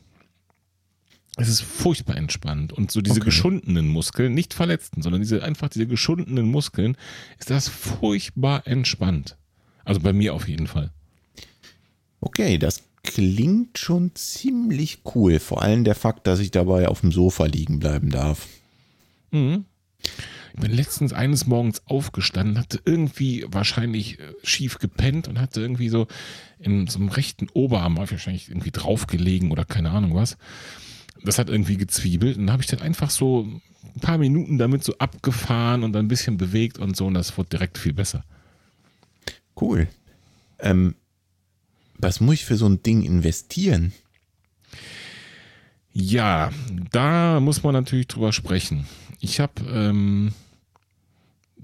Es ist furchtbar entspannt und so diese okay. geschundenen Muskeln, nicht verletzten, sondern diese einfach diese geschundenen Muskeln, ist das furchtbar entspannt. Also bei mir auf jeden Fall. Okay, das klingt schon ziemlich cool. Vor allem der Fakt, dass ich dabei auf dem Sofa liegen bleiben darf. Mhm. Ich bin letztens eines Morgens aufgestanden, hatte irgendwie wahrscheinlich äh, schief gepennt und hatte irgendwie so in so einem rechten Oberarm wahrscheinlich irgendwie draufgelegen oder keine Ahnung was. Das hat irgendwie gezwiebelt und dann habe ich dann einfach so ein paar Minuten damit so abgefahren und dann ein bisschen bewegt und so und das wurde direkt viel besser. Cool. Ähm, was muss ich für so ein Ding investieren? Ja, da muss man natürlich drüber sprechen. Ich habe ähm,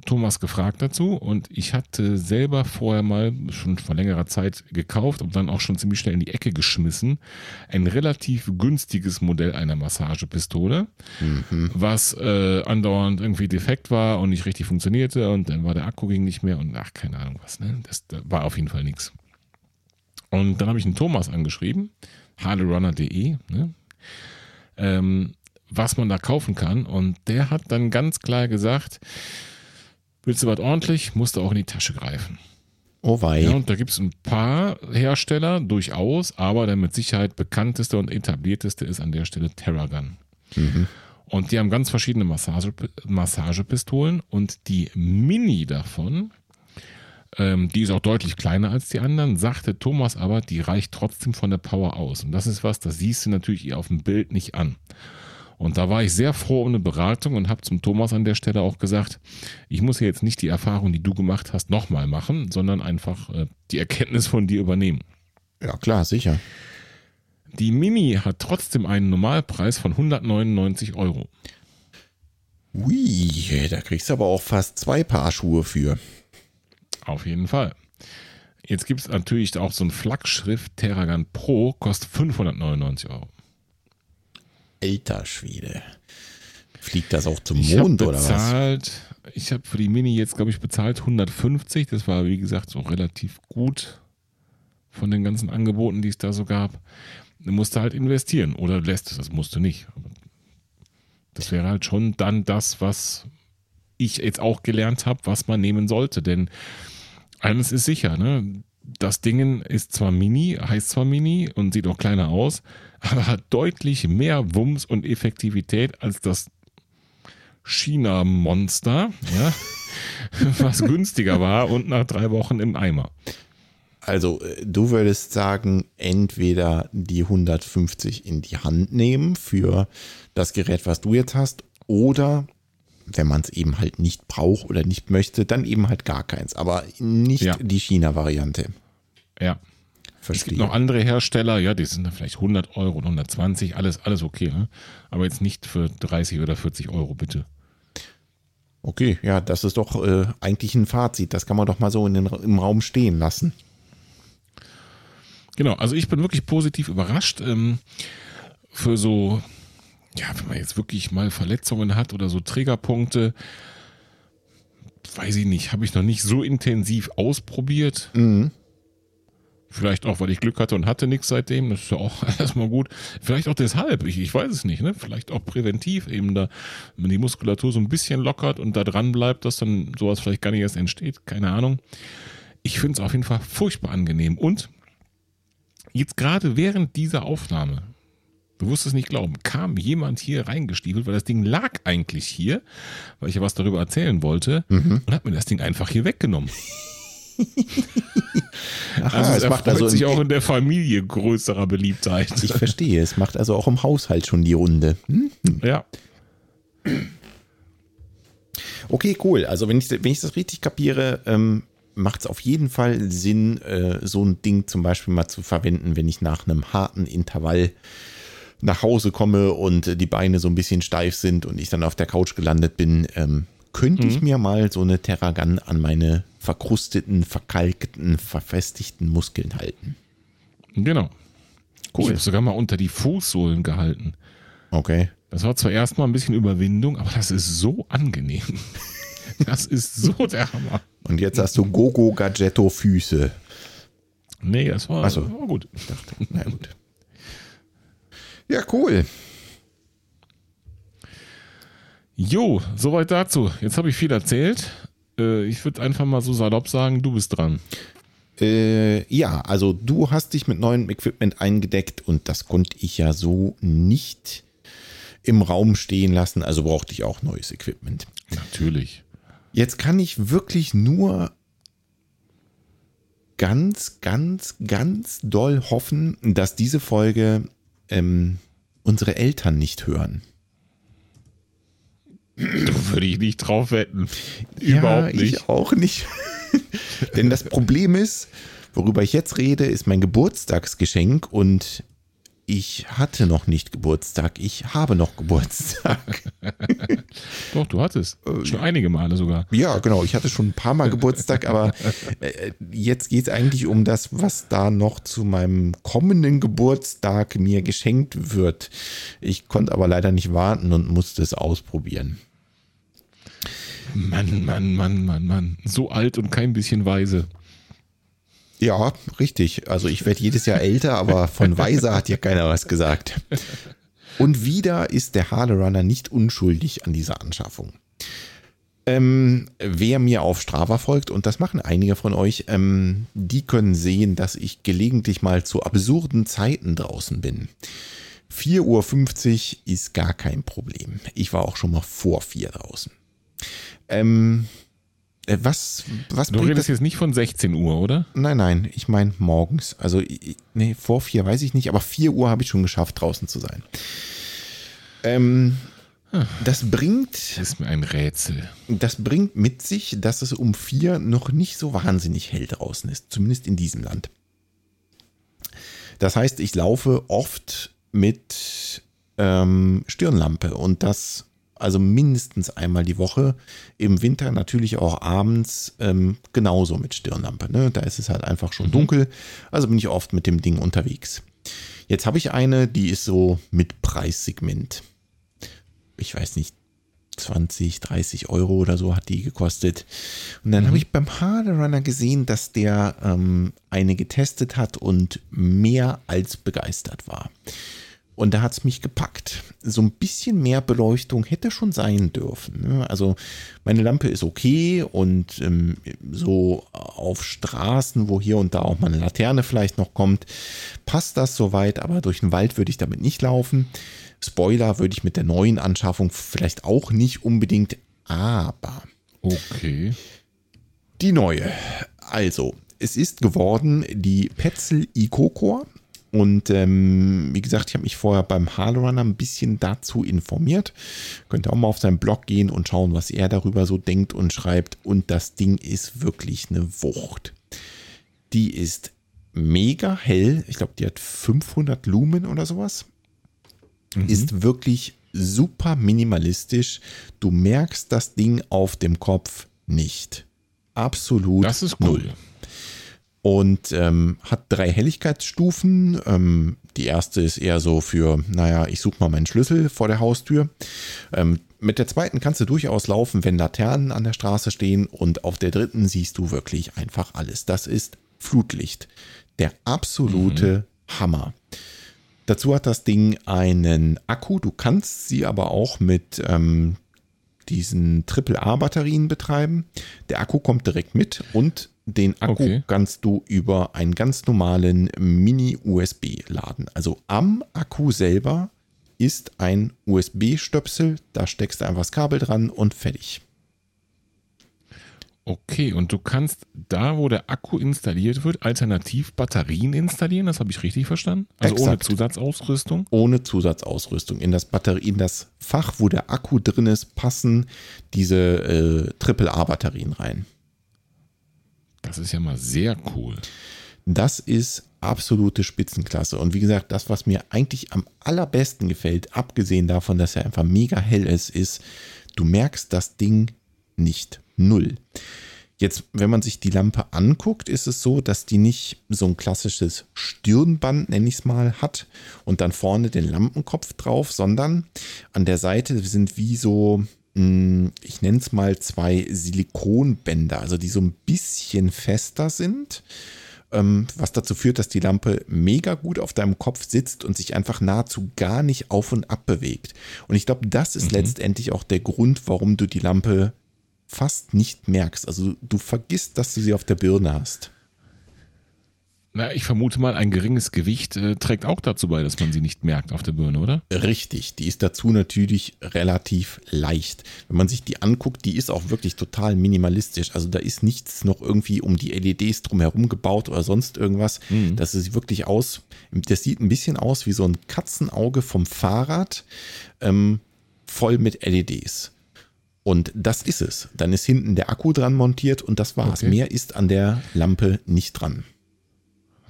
Thomas gefragt dazu und ich hatte selber vorher mal schon vor längerer Zeit gekauft und dann auch schon ziemlich schnell in die Ecke geschmissen. Ein relativ günstiges Modell einer Massagepistole, mhm. was äh, andauernd irgendwie defekt war und nicht richtig funktionierte und dann war der Akku ging nicht mehr und ach, keine Ahnung was. Ne? Das, das war auf jeden Fall nichts. Und dann habe ich einen Thomas angeschrieben, harderunner.de, ne? ähm, was man da kaufen kann und der hat dann ganz klar gesagt, Willst du was ordentlich, musst du auch in die Tasche greifen. Oh wei. Ja, und da gibt es ein paar Hersteller durchaus, aber der mit Sicherheit bekannteste und etablierteste ist an der Stelle Terragun. Mhm. Und die haben ganz verschiedene Massage, Massagepistolen und die Mini davon, ähm, die ist auch deutlich kleiner als die anderen, sagte Thomas aber, die reicht trotzdem von der Power aus. Und das ist was, das siehst du natürlich auf dem Bild nicht an. Und da war ich sehr froh um eine Beratung und habe zum Thomas an der Stelle auch gesagt, ich muss hier jetzt nicht die Erfahrung, die du gemacht hast, nochmal machen, sondern einfach äh, die Erkenntnis von dir übernehmen. Ja, klar, sicher. Die Mini hat trotzdem einen Normalpreis von 199 Euro. Ui, da kriegst du aber auch fast zwei Paar Schuhe für. Auf jeden Fall. Jetzt gibt es natürlich auch so ein Flaggschiff Terragan Pro, kostet 599 Euro. Alter Schwede. Fliegt das auch zum Mond oder bezahlt, was? Ich habe für die Mini jetzt, glaube ich, bezahlt 150. Das war, wie gesagt, so relativ gut von den ganzen Angeboten, die es da so gab. Du musst halt investieren oder lässt es, das musst du nicht. Das wäre halt schon dann das, was ich jetzt auch gelernt habe, was man nehmen sollte. Denn eines ist sicher, ne? das Ding ist zwar mini, heißt zwar mini und sieht auch kleiner aus, aber hat deutlich mehr Wumms und Effektivität als das China-Monster, ja, was günstiger war und nach drei Wochen im Eimer. Also äh, du würdest sagen, entweder die 150 in die Hand nehmen für das Gerät, was du jetzt hast, oder wenn man es eben halt nicht braucht oder nicht möchte, dann eben halt gar keins. Aber nicht ja. die China-Variante. Ja. Verstehe. Es gibt noch andere Hersteller, ja, die sind dann vielleicht 100 Euro und 120, alles, alles okay. Ne? Aber jetzt nicht für 30 oder 40 Euro, bitte. Okay, ja, das ist doch äh, eigentlich ein Fazit. Das kann man doch mal so in den, im Raum stehen lassen. Genau, also ich bin wirklich positiv überrascht. Ähm, für so ja, wenn man jetzt wirklich mal Verletzungen hat oder so Trägerpunkte, weiß ich nicht, habe ich noch nicht so intensiv ausprobiert. Mhm. Vielleicht auch, weil ich Glück hatte und hatte nichts seitdem. Das ist ja auch erstmal gut. Vielleicht auch deshalb. Ich, ich weiß es nicht. Ne? Vielleicht auch präventiv eben da, wenn die Muskulatur so ein bisschen lockert und da dran bleibt, dass dann sowas vielleicht gar nicht erst entsteht. Keine Ahnung. Ich finde es auf jeden Fall furchtbar angenehm. Und jetzt gerade während dieser Aufnahme du wirst es nicht glauben, kam jemand hier reingestiefelt, weil das Ding lag eigentlich hier, weil ich ja was darüber erzählen wollte mhm. und hat mir das Ding einfach hier weggenommen. Aha, also es, es macht also sich auch in der Familie größerer Beliebtheit. Ich verstehe, es macht also auch im Haushalt schon die Runde. Hm? Ja. Okay, cool. Also wenn ich, wenn ich das richtig kapiere, ähm, macht es auf jeden Fall Sinn, äh, so ein Ding zum Beispiel mal zu verwenden, wenn ich nach einem harten Intervall nach Hause komme und die Beine so ein bisschen steif sind und ich dann auf der Couch gelandet bin, ähm, könnte mhm. ich mir mal so eine Terragun an meine verkrusteten, verkalkten, verfestigten Muskeln halten. Genau. Cool. Ich habe sogar mal unter die Fußsohlen gehalten. Okay. Das war zwar erstmal ein bisschen Überwindung, aber das ist so angenehm. Das ist so der Hammer. Und jetzt hast du Gogo Gadgetto Füße. Nee, das war, so. war gut. Ich dachte, na gut. Ja, cool. Jo, soweit dazu. Jetzt habe ich viel erzählt. Äh, ich würde einfach mal so salopp sagen, du bist dran. Äh, ja, also du hast dich mit neuem Equipment eingedeckt und das konnte ich ja so nicht im Raum stehen lassen, also brauchte ich auch neues Equipment. Natürlich. Jetzt kann ich wirklich nur ganz, ganz, ganz doll hoffen, dass diese Folge ähm, unsere Eltern nicht hören. Da würde ich nicht drauf wetten. Überhaupt ja, nicht. Ich auch nicht. Denn das Problem ist, worüber ich jetzt rede, ist mein Geburtstagsgeschenk und ich hatte noch nicht Geburtstag, ich habe noch Geburtstag. Doch, du hattest. Äh, schon einige Male sogar. Ja, genau. Ich hatte schon ein paar Mal Geburtstag, aber äh, jetzt geht es eigentlich um das, was da noch zu meinem kommenden Geburtstag mir geschenkt wird. Ich konnte aber leider nicht warten und musste es ausprobieren. Mann, Mann, Mann, Mann, Mann. So alt und kein bisschen weise. Ja, richtig. Also ich werde jedes Jahr älter, aber von weise hat ja keiner was gesagt. Und wieder ist der Harle Runner nicht unschuldig an dieser Anschaffung. Ähm, wer mir auf Strava folgt, und das machen einige von euch, ähm, die können sehen, dass ich gelegentlich mal zu absurden Zeiten draußen bin. 4.50 Uhr ist gar kein Problem. Ich war auch schon mal vor 4 draußen. Ähm, äh, was, was du redest jetzt nicht von 16 Uhr, oder? Nein, nein, ich meine morgens. Also, nee, vor vier weiß ich nicht, aber 4 Uhr habe ich schon geschafft, draußen zu sein. Ähm, das bringt. Das ist mir ein Rätsel. Das bringt mit sich, dass es um vier noch nicht so wahnsinnig hell draußen ist, zumindest in diesem Land. Das heißt, ich laufe oft mit ähm, Stirnlampe und das also mindestens einmal die Woche. Im Winter natürlich auch abends ähm, genauso mit Stirnlampe. Ne? Da ist es halt einfach schon mhm. dunkel. Also bin ich oft mit dem Ding unterwegs. Jetzt habe ich eine, die ist so mit Preissegment. Ich weiß nicht, 20, 30 Euro oder so hat die gekostet. Und dann mhm. habe ich beim Harder gesehen, dass der ähm, eine getestet hat und mehr als begeistert war. Und da hat es mich gepackt. So ein bisschen mehr Beleuchtung hätte schon sein dürfen. Ne? Also meine Lampe ist okay und ähm, so auf Straßen, wo hier und da auch mal eine Laterne vielleicht noch kommt, passt das soweit, aber durch den Wald würde ich damit nicht laufen. Spoiler würde ich mit der neuen Anschaffung vielleicht auch nicht unbedingt, aber. Okay. Die neue. Also, es ist geworden die Petzl EcoCore und ähm, wie gesagt, ich habe mich vorher beim Hardrunner ein bisschen dazu informiert. Könnt ihr auch mal auf seinen Blog gehen und schauen, was er darüber so denkt und schreibt. Und das Ding ist wirklich eine Wucht. Die ist mega hell. Ich glaube, die hat 500 Lumen oder sowas. Mhm. Ist wirklich super minimalistisch. Du merkst das Ding auf dem Kopf nicht. Absolut. Das ist cool. Null und ähm, hat drei Helligkeitsstufen. Ähm, die erste ist eher so für, naja, ich suche mal meinen Schlüssel vor der Haustür. Ähm, mit der zweiten kannst du durchaus laufen, wenn Laternen an der Straße stehen und auf der dritten siehst du wirklich einfach alles. Das ist Flutlicht. Der absolute mhm. Hammer. Dazu hat das Ding einen Akku. Du kannst sie aber auch mit ähm, diesen AAA-Batterien betreiben. Der Akku kommt direkt mit und den Akku okay. kannst du über einen ganz normalen Mini-USB laden. Also am Akku selber ist ein USB-Stöpsel, da steckst du einfach das Kabel dran und fertig. Okay, und du kannst da, wo der Akku installiert wird, alternativ Batterien installieren, das habe ich richtig verstanden? Also Exakt. ohne Zusatzausrüstung? Ohne Zusatzausrüstung. In das Batterie, in das Fach, wo der Akku drin ist, passen diese äh, AAA-Batterien rein. Das ist ja mal sehr cool. Das ist absolute Spitzenklasse. Und wie gesagt, das, was mir eigentlich am allerbesten gefällt, abgesehen davon, dass er einfach mega hell ist, ist, du merkst das Ding nicht. Null. Jetzt, wenn man sich die Lampe anguckt, ist es so, dass die nicht so ein klassisches Stirnband, nenne ich es mal, hat und dann vorne den Lampenkopf drauf, sondern an der Seite sind wie so ich nenne es mal zwei Silikonbänder, also die so ein bisschen fester sind, ähm, was dazu führt, dass die Lampe mega gut auf deinem Kopf sitzt und sich einfach nahezu gar nicht auf und ab bewegt. Und ich glaube, das ist mhm. letztendlich auch der Grund, warum du die Lampe fast nicht merkst. Also du vergisst, dass du sie auf der Birne hast. Na, ich vermute mal, ein geringes Gewicht äh, trägt auch dazu bei, dass man sie nicht merkt auf der Birne, oder? Richtig, die ist dazu natürlich relativ leicht. Wenn man sich die anguckt, die ist auch wirklich total minimalistisch. Also da ist nichts noch irgendwie um die LEDs drumherum gebaut oder sonst irgendwas. Mhm. Das sieht wirklich aus, das sieht ein bisschen aus wie so ein Katzenauge vom Fahrrad, ähm, voll mit LEDs. Und das ist es. Dann ist hinten der Akku dran montiert und das war's. Okay. Mehr ist an der Lampe nicht dran.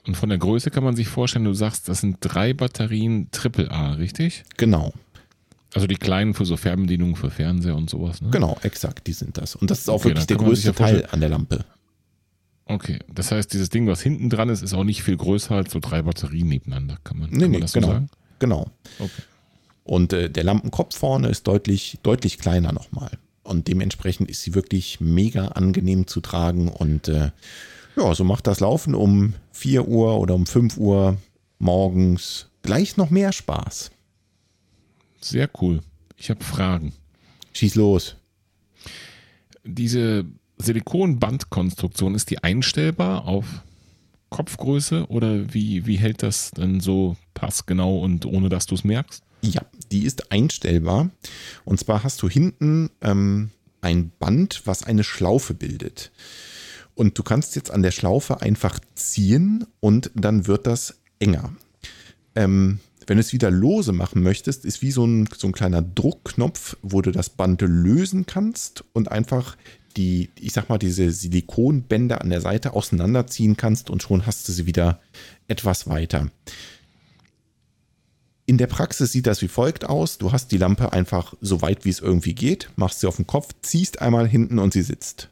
Und von der Größe kann man sich vorstellen, du sagst, das sind drei Batterien AAA, richtig? Genau. Also die kleinen für so Fernbedienungen für Fernseher und sowas, ne? Genau, exakt, die sind das. Und das ist auch okay, wirklich der größte ja Teil an der Lampe. Okay, das heißt, dieses Ding, was hinten dran ist, ist auch nicht viel größer als so drei Batterien nebeneinander, kann man, nee, kann man nee, das genau, so sagen? Genau. Okay. Und äh, der Lampenkopf vorne ist deutlich, deutlich kleiner nochmal. Und dementsprechend ist sie wirklich mega angenehm zu tragen. Und äh, ja, so macht das Laufen um 4 Uhr oder um 5 Uhr morgens gleich noch mehr Spaß. Sehr cool. Ich habe Fragen. Schieß los. Diese Silikonbandkonstruktion, ist die einstellbar auf Kopfgröße oder wie, wie hält das dann so passgenau und ohne dass du es merkst? Ja, die ist einstellbar. Und zwar hast du hinten ähm, ein Band, was eine Schlaufe bildet. Und du kannst jetzt an der Schlaufe einfach ziehen und dann wird das enger. Ähm, wenn du es wieder lose machen möchtest, ist wie so ein, so ein kleiner Druckknopf, wo du das Band lösen kannst und einfach die, ich sag mal, diese Silikonbänder an der Seite auseinanderziehen kannst und schon hast du sie wieder etwas weiter. In der Praxis sieht das wie folgt aus. Du hast die Lampe einfach so weit wie es irgendwie geht, machst sie auf den Kopf, ziehst einmal hinten und sie sitzt.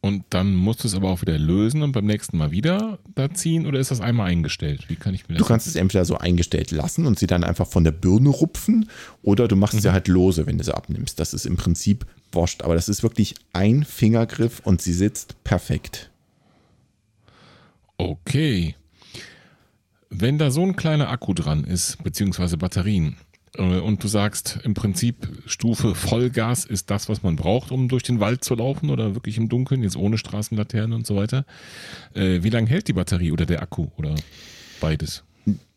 Und dann musst du es aber auch wieder lösen und beim nächsten Mal wieder da ziehen oder ist das einmal eingestellt? Wie kann ich mir das Du kannst es entweder so eingestellt lassen und sie dann einfach von der Birne rupfen oder du machst mhm. sie halt lose, wenn du sie abnimmst. Das ist im Prinzip wurscht, aber das ist wirklich ein Fingergriff und sie sitzt perfekt. Okay. Wenn da so ein kleiner Akku dran ist, beziehungsweise Batterien, und du sagst im Prinzip, Stufe Vollgas ist das, was man braucht, um durch den Wald zu laufen oder wirklich im Dunkeln, jetzt ohne Straßenlaterne und so weiter. Äh, wie lange hält die Batterie oder der Akku oder beides?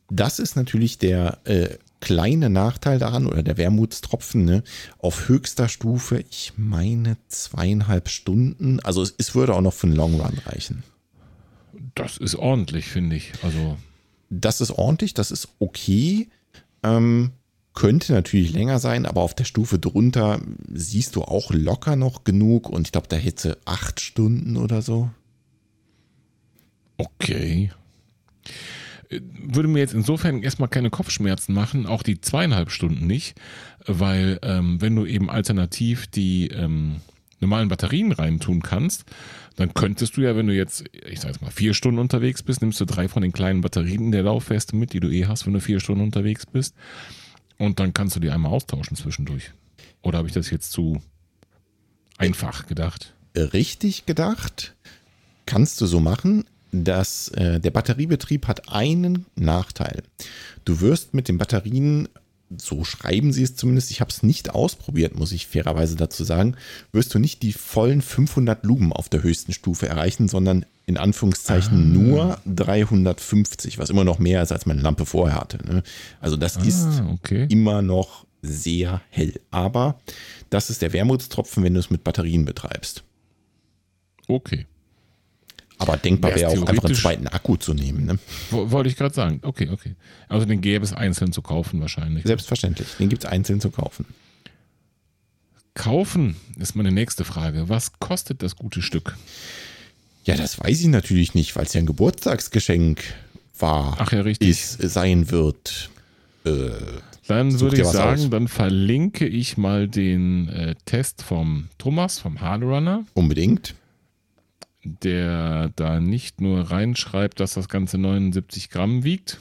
Das ist natürlich der äh, kleine Nachteil daran oder der Wermutstropfen. Ne? Auf höchster Stufe, ich meine zweieinhalb Stunden. Also es, es würde auch noch für einen Long Run reichen. Das ist ordentlich, finde ich. Also das ist ordentlich, das ist okay. Ähm, könnte natürlich länger sein, aber auf der Stufe drunter siehst du auch locker noch genug und ich glaube, da hätte acht Stunden oder so. Okay. Würde mir jetzt insofern erstmal keine Kopfschmerzen machen, auch die zweieinhalb Stunden nicht, weil ähm, wenn du eben alternativ die ähm, normalen Batterien reintun kannst, dann könntest du ja, wenn du jetzt, ich sag jetzt mal, vier Stunden unterwegs bist, nimmst du drei von den kleinen Batterien der Laufweste mit, die du eh hast, wenn du vier Stunden unterwegs bist. Und dann kannst du die einmal austauschen zwischendurch. Oder habe ich das jetzt zu einfach gedacht? Richtig gedacht. Kannst du so machen, dass äh, der Batteriebetrieb hat einen Nachteil. Du wirst mit den Batterien so schreiben sie es zumindest, ich habe es nicht ausprobiert, muss ich fairerweise dazu sagen, wirst du nicht die vollen 500 Lumen auf der höchsten Stufe erreichen, sondern in Anführungszeichen ah. nur 350, was immer noch mehr ist, als meine Lampe vorher hatte. Ne? Also das ah, ist okay. immer noch sehr hell. Aber das ist der Wermutstropfen, wenn du es mit Batterien betreibst. Okay. Aber denkbar wäre auch einfach einen zweiten Akku zu nehmen. Ne? Wollte ich gerade sagen. Okay, okay. Also den gäbe es einzeln zu kaufen wahrscheinlich. Selbstverständlich. Den gibt es einzeln zu kaufen. Kaufen ist meine nächste Frage. Was kostet das gute Stück? Ja, das weiß ich natürlich nicht, weil es ja ein Geburtstagsgeschenk war. Ach ja, richtig. Ist, sein wird. Äh, dann würde ich sagen, aus. dann verlinke ich mal den äh, Test vom Thomas, vom Hardrunner. Unbedingt der da nicht nur reinschreibt, dass das Ganze 79 Gramm wiegt.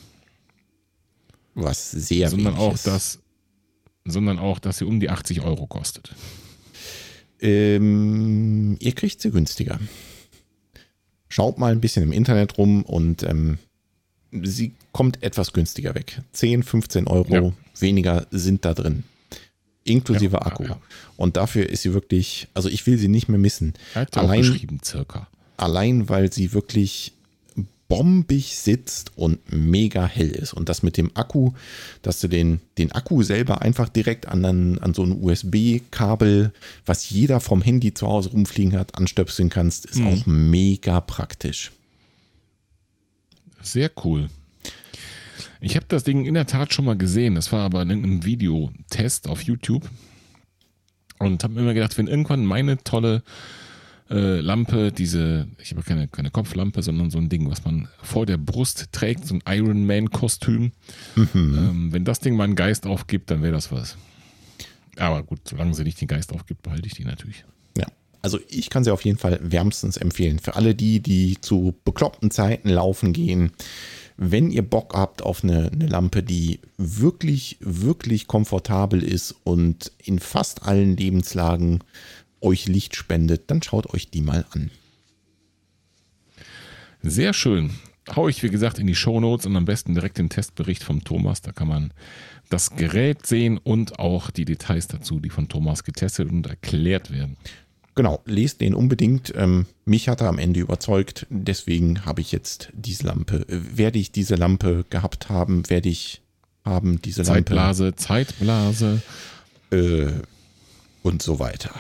Was sehr sondern auch, ist. Dass, sondern auch, dass sie um die 80 Euro kostet. Ähm, ihr kriegt sie günstiger. Schaut mal ein bisschen im Internet rum und ähm, sie kommt etwas günstiger weg. 10, 15 Euro ja. weniger sind da drin inklusive ja, Akku. Ja, ja. Und dafür ist sie wirklich, also ich will sie nicht mehr missen. Allein, geschrieben, circa. Allein, weil sie wirklich bombig sitzt und mega hell ist. Und das mit dem Akku, dass du den, den Akku selber einfach direkt an, an, an so ein USB-Kabel, was jeder vom Handy zu Hause rumfliegen hat, anstöpseln kannst, ist mhm. auch mega praktisch. Sehr cool. Ich habe das Ding in der Tat schon mal gesehen. Das war aber in einem Videotest auf YouTube. Und habe mir immer gedacht, wenn irgendwann meine tolle äh, Lampe, diese, ich habe keine, keine Kopflampe, sondern so ein Ding, was man vor der Brust trägt, so ein Iron Man-Kostüm. Mhm. Ähm, wenn das Ding mal einen Geist aufgibt, dann wäre das was. Aber gut, solange sie nicht den Geist aufgibt, behalte ich die natürlich. Ja, also ich kann sie auf jeden Fall wärmstens empfehlen. Für alle die, die zu bekloppten Zeiten laufen gehen, wenn ihr Bock habt auf eine, eine, Lampe, die wirklich, wirklich komfortabel ist und in fast allen Lebenslagen euch Licht spendet, dann schaut euch die mal an. Sehr schön. Hau ich, wie gesagt, in die Show Notes und am besten direkt den Testbericht vom Thomas. Da kann man das Gerät sehen und auch die Details dazu, die von Thomas getestet und erklärt werden. Genau, lest den unbedingt. Ähm, mich hat er am Ende überzeugt. Deswegen habe ich jetzt diese Lampe. Werde ich diese Lampe gehabt haben, werde ich haben diese Zeitblase, Lampe. Zeitblase, Zeitblase. Äh, und so weiter.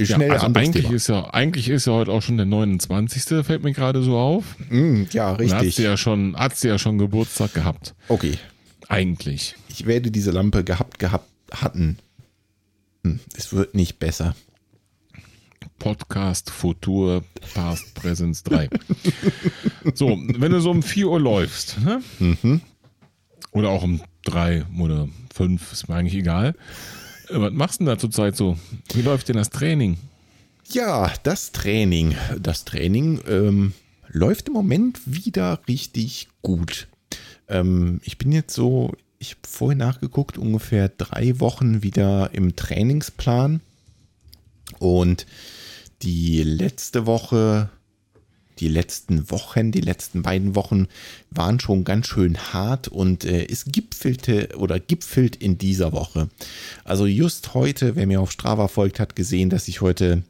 Schnell ja, also eigentlich Thema. ist ja eigentlich ist ja heute auch schon der 29. fällt mir gerade so auf. Mm, ja, richtig. Hat sie ja schon hat sie ja schon Geburtstag gehabt. Okay. Eigentlich. Ich werde diese Lampe gehabt gehabt hatten hm, es wird nicht besser. Podcast Futur Past Presence 3. so, wenn du so um 4 Uhr läufst, ne? mhm. oder auch um 3 oder 5, ist mir eigentlich egal. Äh, was machst du denn da zurzeit so? Wie läuft denn das Training? Ja, das Training. Das Training ähm, läuft im Moment wieder richtig gut. Ähm, ich bin jetzt so ich habe vorhin nachgeguckt, ungefähr drei Wochen wieder im Trainingsplan. Und die letzte Woche, die letzten Wochen, die letzten beiden Wochen waren schon ganz schön hart und äh, es gipfelte oder gipfelt in dieser Woche. Also just heute, wer mir auf Strava folgt, hat gesehen, dass ich heute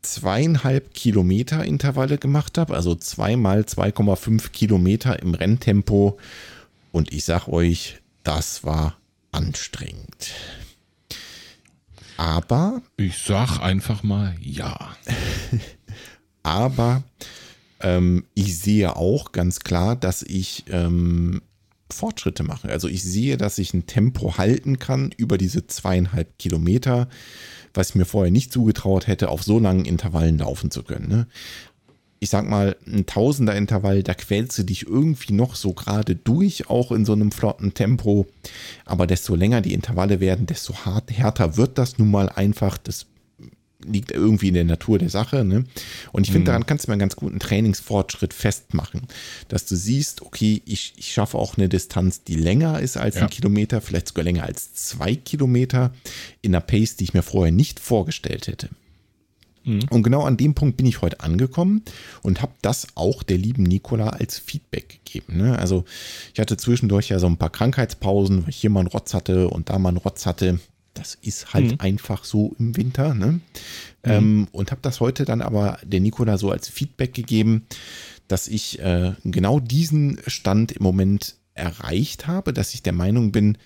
zweieinhalb Kilometer Intervalle gemacht habe, also zweimal 2,5 Kilometer im Renntempo und ich sag euch, das war anstrengend. Aber. Ich sag einfach mal ja. aber ähm, ich sehe auch ganz klar, dass ich ähm, Fortschritte mache. Also ich sehe, dass ich ein Tempo halten kann über diese zweieinhalb Kilometer, was ich mir vorher nicht zugetraut hätte, auf so langen Intervallen laufen zu können. Ne? Ich sag mal, ein Tausender-Intervall, da quälst du dich irgendwie noch so gerade durch, auch in so einem flotten Tempo. Aber desto länger die Intervalle werden, desto hart, härter wird das nun mal einfach. Das liegt irgendwie in der Natur der Sache. Ne? Und ich finde, mhm. daran kannst du mir einen ganz guten Trainingsfortschritt festmachen, dass du siehst, okay, ich, ich schaffe auch eine Distanz, die länger ist als ja. ein Kilometer, vielleicht sogar länger als zwei Kilometer, in einer Pace, die ich mir vorher nicht vorgestellt hätte. Mhm. Und genau an dem Punkt bin ich heute angekommen und habe das auch der lieben Nicola als Feedback gegeben. Ne? Also ich hatte zwischendurch ja so ein paar Krankheitspausen, weil ich hier mal einen Rotz hatte und da mal einen Rotz hatte. Das ist halt mhm. einfach so im Winter. Ne? Mhm. Ähm, und habe das heute dann aber der Nicola so als Feedback gegeben, dass ich äh, genau diesen Stand im Moment erreicht habe, dass ich der Meinung bin,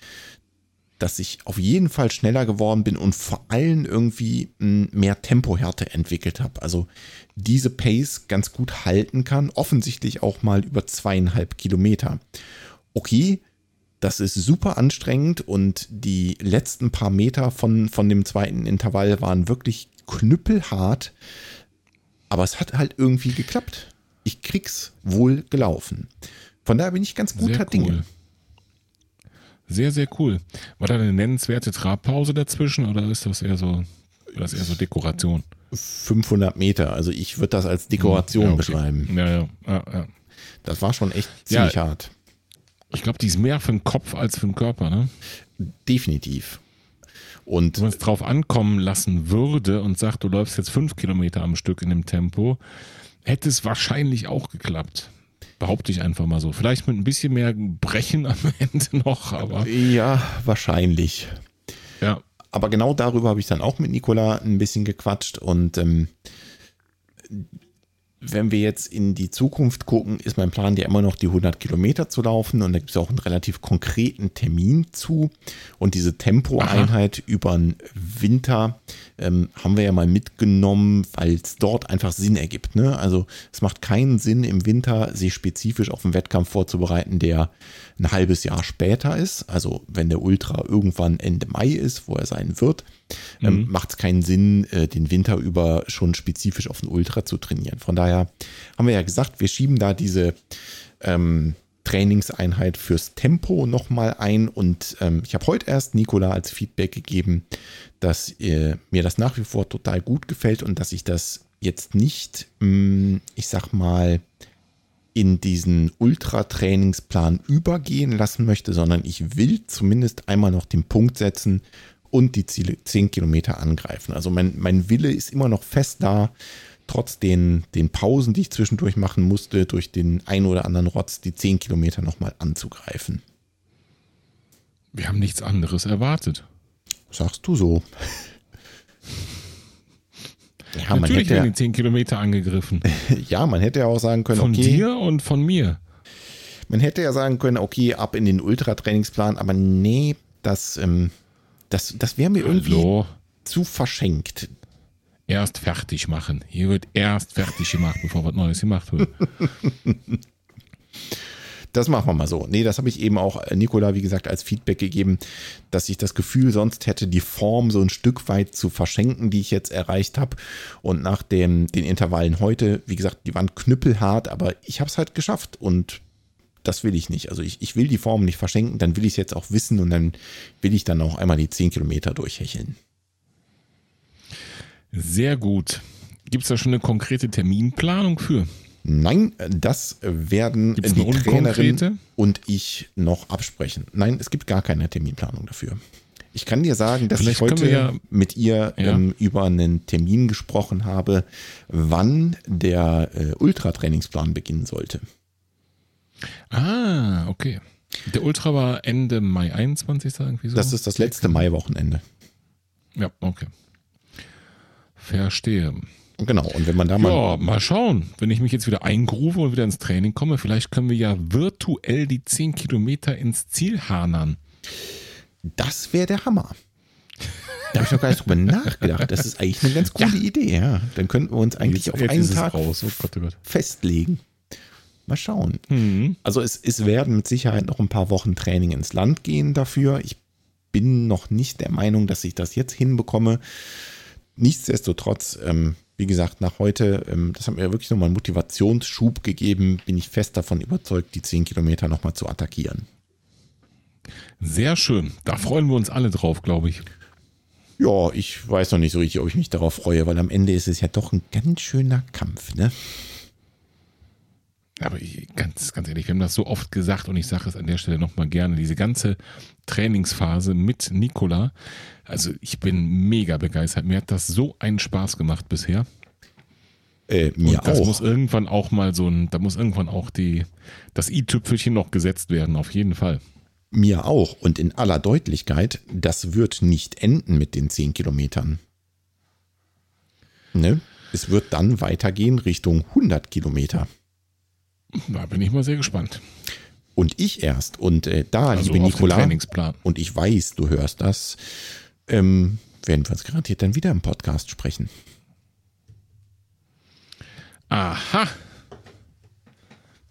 dass ich auf jeden Fall schneller geworden bin und vor allem irgendwie hm, mehr Tempohärte entwickelt habe. Also diese Pace ganz gut halten kann, offensichtlich auch mal über zweieinhalb Kilometer. Okay, das ist super anstrengend und die letzten paar Meter von, von dem zweiten Intervall waren wirklich knüppelhart, aber es hat halt irgendwie geklappt. Ich krieg's wohl gelaufen. Von daher bin ich ganz guter cool. Dinge. Sehr, sehr cool. War da eine nennenswerte Trabpause dazwischen oder ist das eher so, das eher so Dekoration? 500 Meter, also ich würde das als Dekoration ja, okay. beschreiben. Ja, ja, ja, ja, Das war schon echt ziemlich ja, hart. Ich glaube, die ist mehr für den Kopf als für den Körper, ne? Definitiv. Und wenn man es drauf ankommen lassen würde und sagt, du läufst jetzt fünf Kilometer am Stück in dem Tempo, hätte es wahrscheinlich auch geklappt. Behaupte ich einfach mal so. Vielleicht mit ein bisschen mehr Brechen am Ende noch, aber. Ja, wahrscheinlich. Ja. Aber genau darüber habe ich dann auch mit Nicola ein bisschen gequatscht und ähm, wenn wir jetzt in die Zukunft gucken, ist mein Plan ja immer noch die 100 Kilometer zu laufen und da gibt es auch einen relativ konkreten Termin zu und diese Tempoeinheit über den Winter ähm, haben wir ja mal mitgenommen, weil es dort einfach Sinn ergibt. Ne? Also es macht keinen Sinn im Winter, sich spezifisch auf einen Wettkampf vorzubereiten, der ein halbes Jahr später ist. Also wenn der Ultra irgendwann Ende Mai ist, wo er sein wird, ähm, mhm. macht es keinen Sinn, äh, den Winter über schon spezifisch auf den Ultra zu trainieren. Von daher haben wir ja gesagt, wir schieben da diese ähm, Trainingseinheit fürs Tempo nochmal ein. Und ähm, ich habe heute erst Nikola als Feedback gegeben, dass äh, mir das nach wie vor total gut gefällt und dass ich das jetzt nicht, mh, mm, ich sag mal, in diesen Ultra-Trainingsplan übergehen lassen möchte, sondern ich will zumindest einmal noch den Punkt setzen und die Ziele 10 Kilometer angreifen. Also mein, mein Wille ist immer noch fest da, trotz den, den Pausen, die ich zwischendurch machen musste, durch den ein oder anderen Rotz die 10 Kilometer nochmal anzugreifen. Wir haben nichts anderes erwartet. Sagst du so. Ja, Natürlich werden die 10 Kilometer angegriffen. ja, man hätte ja auch sagen können, von okay. Von dir und von mir. Man hätte ja sagen können, okay, ab in den Ultra-Trainingsplan, aber nee, das, ähm, das, das wäre mir Hallo. irgendwie zu verschenkt. Erst fertig machen. Hier wird erst fertig gemacht, bevor was Neues gemacht wird. Das machen wir mal so. Nee, das habe ich eben auch äh, Nikola, wie gesagt, als Feedback gegeben, dass ich das Gefühl sonst hätte, die Form so ein Stück weit zu verschenken, die ich jetzt erreicht habe. Und nach dem, den Intervallen heute, wie gesagt, die waren knüppelhart, aber ich habe es halt geschafft und das will ich nicht. Also ich, ich will die Form nicht verschenken, dann will ich es jetzt auch wissen und dann will ich dann auch einmal die 10 Kilometer durchhecheln. Sehr gut. Gibt es da schon eine konkrete Terminplanung für? Nein, das werden Gibt's die Trainerin und ich noch absprechen. Nein, es gibt gar keine Terminplanung dafür. Ich kann dir sagen, dass Vielleicht ich heute ja, mit ihr ja. ähm, über einen Termin gesprochen habe, wann der äh, Ultra-Trainingsplan beginnen sollte. Ah, okay. Der Ultra war Ende Mai 21. Irgendwie so? Das ist das letzte Mai-Wochenende. Ja, okay. Verstehe. Genau, und wenn man da mal. Ja, mal schauen. Wenn ich mich jetzt wieder eingrufe und wieder ins Training komme, vielleicht können wir ja virtuell die 10 Kilometer ins Ziel harnern. Das wäre der Hammer. Da habe ich noch gar nicht drüber nachgedacht. Das ist eigentlich eine ganz coole ja. Idee, ja. Dann könnten wir uns eigentlich jetzt, auf jetzt einen Tag raus. Oh Gott, oh Gott. festlegen. Mal schauen. Mhm. Also es, es werden mit Sicherheit noch ein paar Wochen Training ins Land gehen dafür. Ich bin noch nicht der Meinung, dass ich das jetzt hinbekomme. Nichtsdestotrotz ähm, wie gesagt, nach heute, ähm, das hat mir wirklich nochmal einen Motivationsschub gegeben, bin ich fest davon überzeugt, die 10 Kilometer nochmal zu attackieren. Sehr schön. Da freuen wir uns alle drauf, glaube ich. Ja, ich weiß noch nicht so richtig, ob ich mich darauf freue, weil am Ende ist es ja doch ein ganz schöner Kampf, ne? Aber ganz, ganz ehrlich, wir haben das so oft gesagt und ich sage es an der Stelle nochmal gerne. Diese ganze Trainingsphase mit Nikola, also ich bin mega begeistert. Mir hat das so einen Spaß gemacht bisher. Äh, mir und das auch. muss irgendwann auch mal so ein, da muss irgendwann auch die, das i-Tüpfelchen noch gesetzt werden, auf jeden Fall. Mir auch. Und in aller Deutlichkeit, das wird nicht enden mit den 10 Kilometern. Ne? Es wird dann weitergehen Richtung 100 Kilometer. Da bin ich mal sehr gespannt. Und ich erst. Und äh, da, also liebe Nikola, und ich weiß, du hörst das, ähm, werden wir uns garantiert dann wieder im Podcast sprechen. Aha.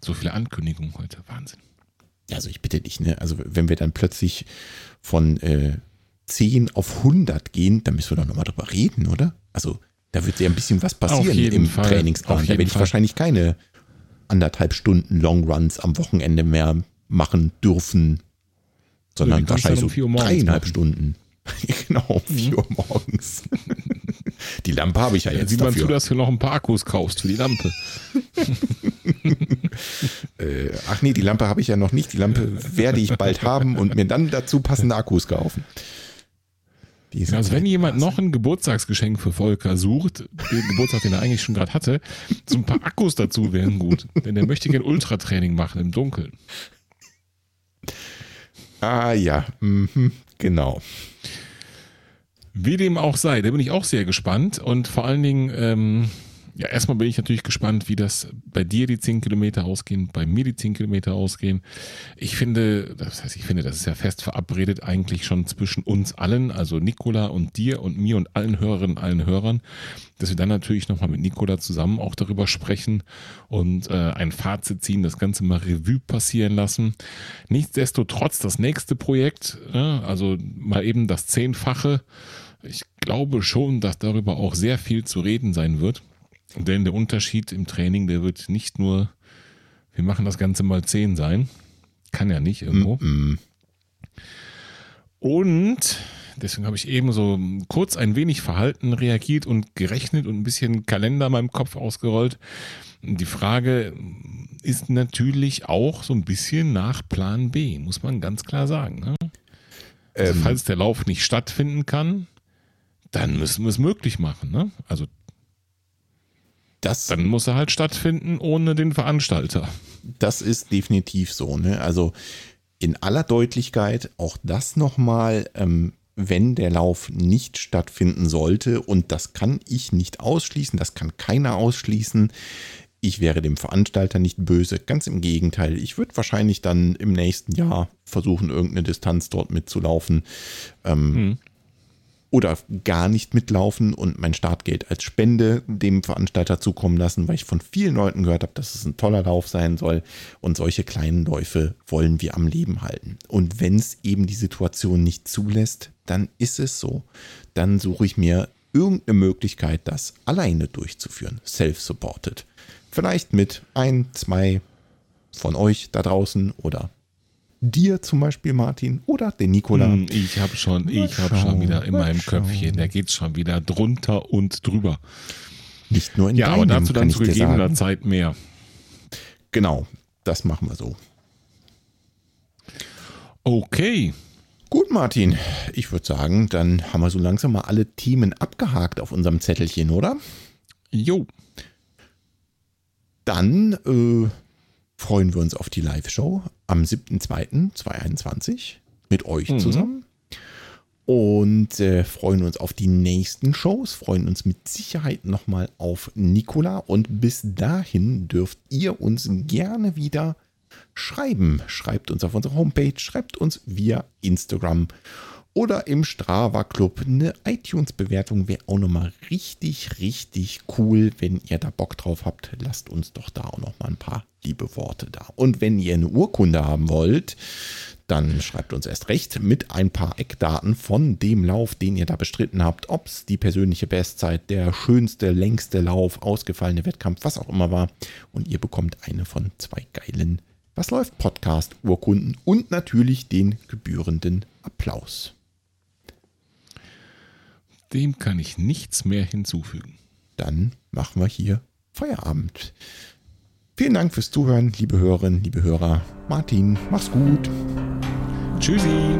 So viele Ankündigungen heute. Wahnsinn. Also ich bitte dich, ne? Also wenn wir dann plötzlich von äh, 10 auf 100 gehen, dann müssen wir doch nochmal drüber reden, oder? Also da wird ja ein bisschen was passieren im Fall. Trainingsplan. Da werde ich Fall. wahrscheinlich keine anderthalb Stunden Longruns am Wochenende mehr machen dürfen, sondern wahrscheinlich so um dreieinhalb Stunden. genau, um mhm. 4 Uhr morgens. die Lampe habe ich ja, ja jetzt. Sieh mal zu, dass du noch ein paar Akkus kaufst für die Lampe. äh, ach nee, die Lampe habe ich ja noch nicht. Die Lampe werde ich bald haben und mir dann dazu passende Akkus kaufen. Also wenn jemand noch ein Geburtstagsgeschenk für Volker sucht, den Geburtstag, den er eigentlich schon gerade hatte, so ein paar Akkus dazu wären gut. Denn der möchte gerne Ultratraining machen im Dunkeln. Ah ja, mhm, genau. Wie dem auch sei, da bin ich auch sehr gespannt und vor allen Dingen, ähm, ja, erstmal bin ich natürlich gespannt, wie das bei dir die 10 Kilometer ausgehen, bei mir die 10 Kilometer ausgehen. Ich finde, das heißt, ich finde, das ist ja fest verabredet eigentlich schon zwischen uns allen, also Nikola und dir und mir und allen Hörerinnen, allen Hörern, dass wir dann natürlich nochmal mit Nikola zusammen auch darüber sprechen und äh, ein Fazit ziehen, das Ganze mal Revue passieren lassen. Nichtsdestotrotz das nächste Projekt, äh, also mal eben das Zehnfache, Ich glaube schon, dass darüber auch sehr viel zu reden sein wird. Denn der Unterschied im Training, der wird nicht nur, wir machen das Ganze mal 10 sein. Kann ja nicht irgendwo. Mm -mm. Und deswegen habe ich eben so kurz ein wenig verhalten reagiert und gerechnet und ein bisschen Kalender in meinem Kopf ausgerollt. Die Frage ist natürlich auch so ein bisschen nach Plan B, muss man ganz klar sagen. Ne? Also ähm, falls der Lauf nicht stattfinden kann, dann müssen wir es möglich machen. Ne? Also das, dann muss er halt stattfinden ohne den Veranstalter. Das ist definitiv so. Ne? Also in aller Deutlichkeit auch das nochmal, ähm, wenn der Lauf nicht stattfinden sollte, und das kann ich nicht ausschließen, das kann keiner ausschließen, ich wäre dem Veranstalter nicht böse, ganz im Gegenteil. Ich würde wahrscheinlich dann im nächsten Jahr versuchen, irgendeine Distanz dort mitzulaufen. Ähm, hm oder gar nicht mitlaufen und mein Startgeld als Spende dem Veranstalter zukommen lassen, weil ich von vielen Leuten gehört habe, dass es ein toller Lauf sein soll. Und solche kleinen Läufe wollen wir am Leben halten. Und wenn es eben die Situation nicht zulässt, dann ist es so. Dann suche ich mir irgendeine Möglichkeit, das alleine durchzuführen, self-supported. Vielleicht mit ein, zwei von euch da draußen oder dir zum Beispiel, Martin, oder den Nikola? Hm, ich habe schon, ich habe schon wieder in meinem schauen. Köpfchen, da geht es schon wieder drunter und drüber. Nicht nur in Ja, aber dazu dann zu gegebener Zeit mehr. Genau, das machen wir so. Okay. Gut, Martin. Ich würde sagen, dann haben wir so langsam mal alle Themen abgehakt auf unserem Zettelchen, oder? Jo. Dann äh, freuen wir uns auf die Live-Show am 7.2.2021 mit euch mhm. zusammen. Und äh, freuen uns auf die nächsten Shows, freuen uns mit Sicherheit nochmal auf Nikola. Und bis dahin dürft ihr uns gerne wieder schreiben. Schreibt uns auf unserer Homepage, schreibt uns via Instagram oder im Strava Club. Eine iTunes-Bewertung wäre auch nochmal richtig, richtig cool. Wenn ihr da Bock drauf habt, lasst uns doch da auch nochmal ein paar liebe Worte da. Und wenn ihr eine Urkunde haben wollt, dann schreibt uns erst recht mit ein paar Eckdaten von dem Lauf, den ihr da bestritten habt. Ob es die persönliche Bestzeit, der schönste, längste Lauf, ausgefallene Wettkampf, was auch immer war. Und ihr bekommt eine von zwei geilen Was läuft Podcast Urkunden und natürlich den gebührenden Applaus. Dem kann ich nichts mehr hinzufügen. Dann machen wir hier Feierabend. Vielen Dank fürs Zuhören, liebe Hörerinnen, liebe Hörer. Martin, mach's gut. Tschüssi.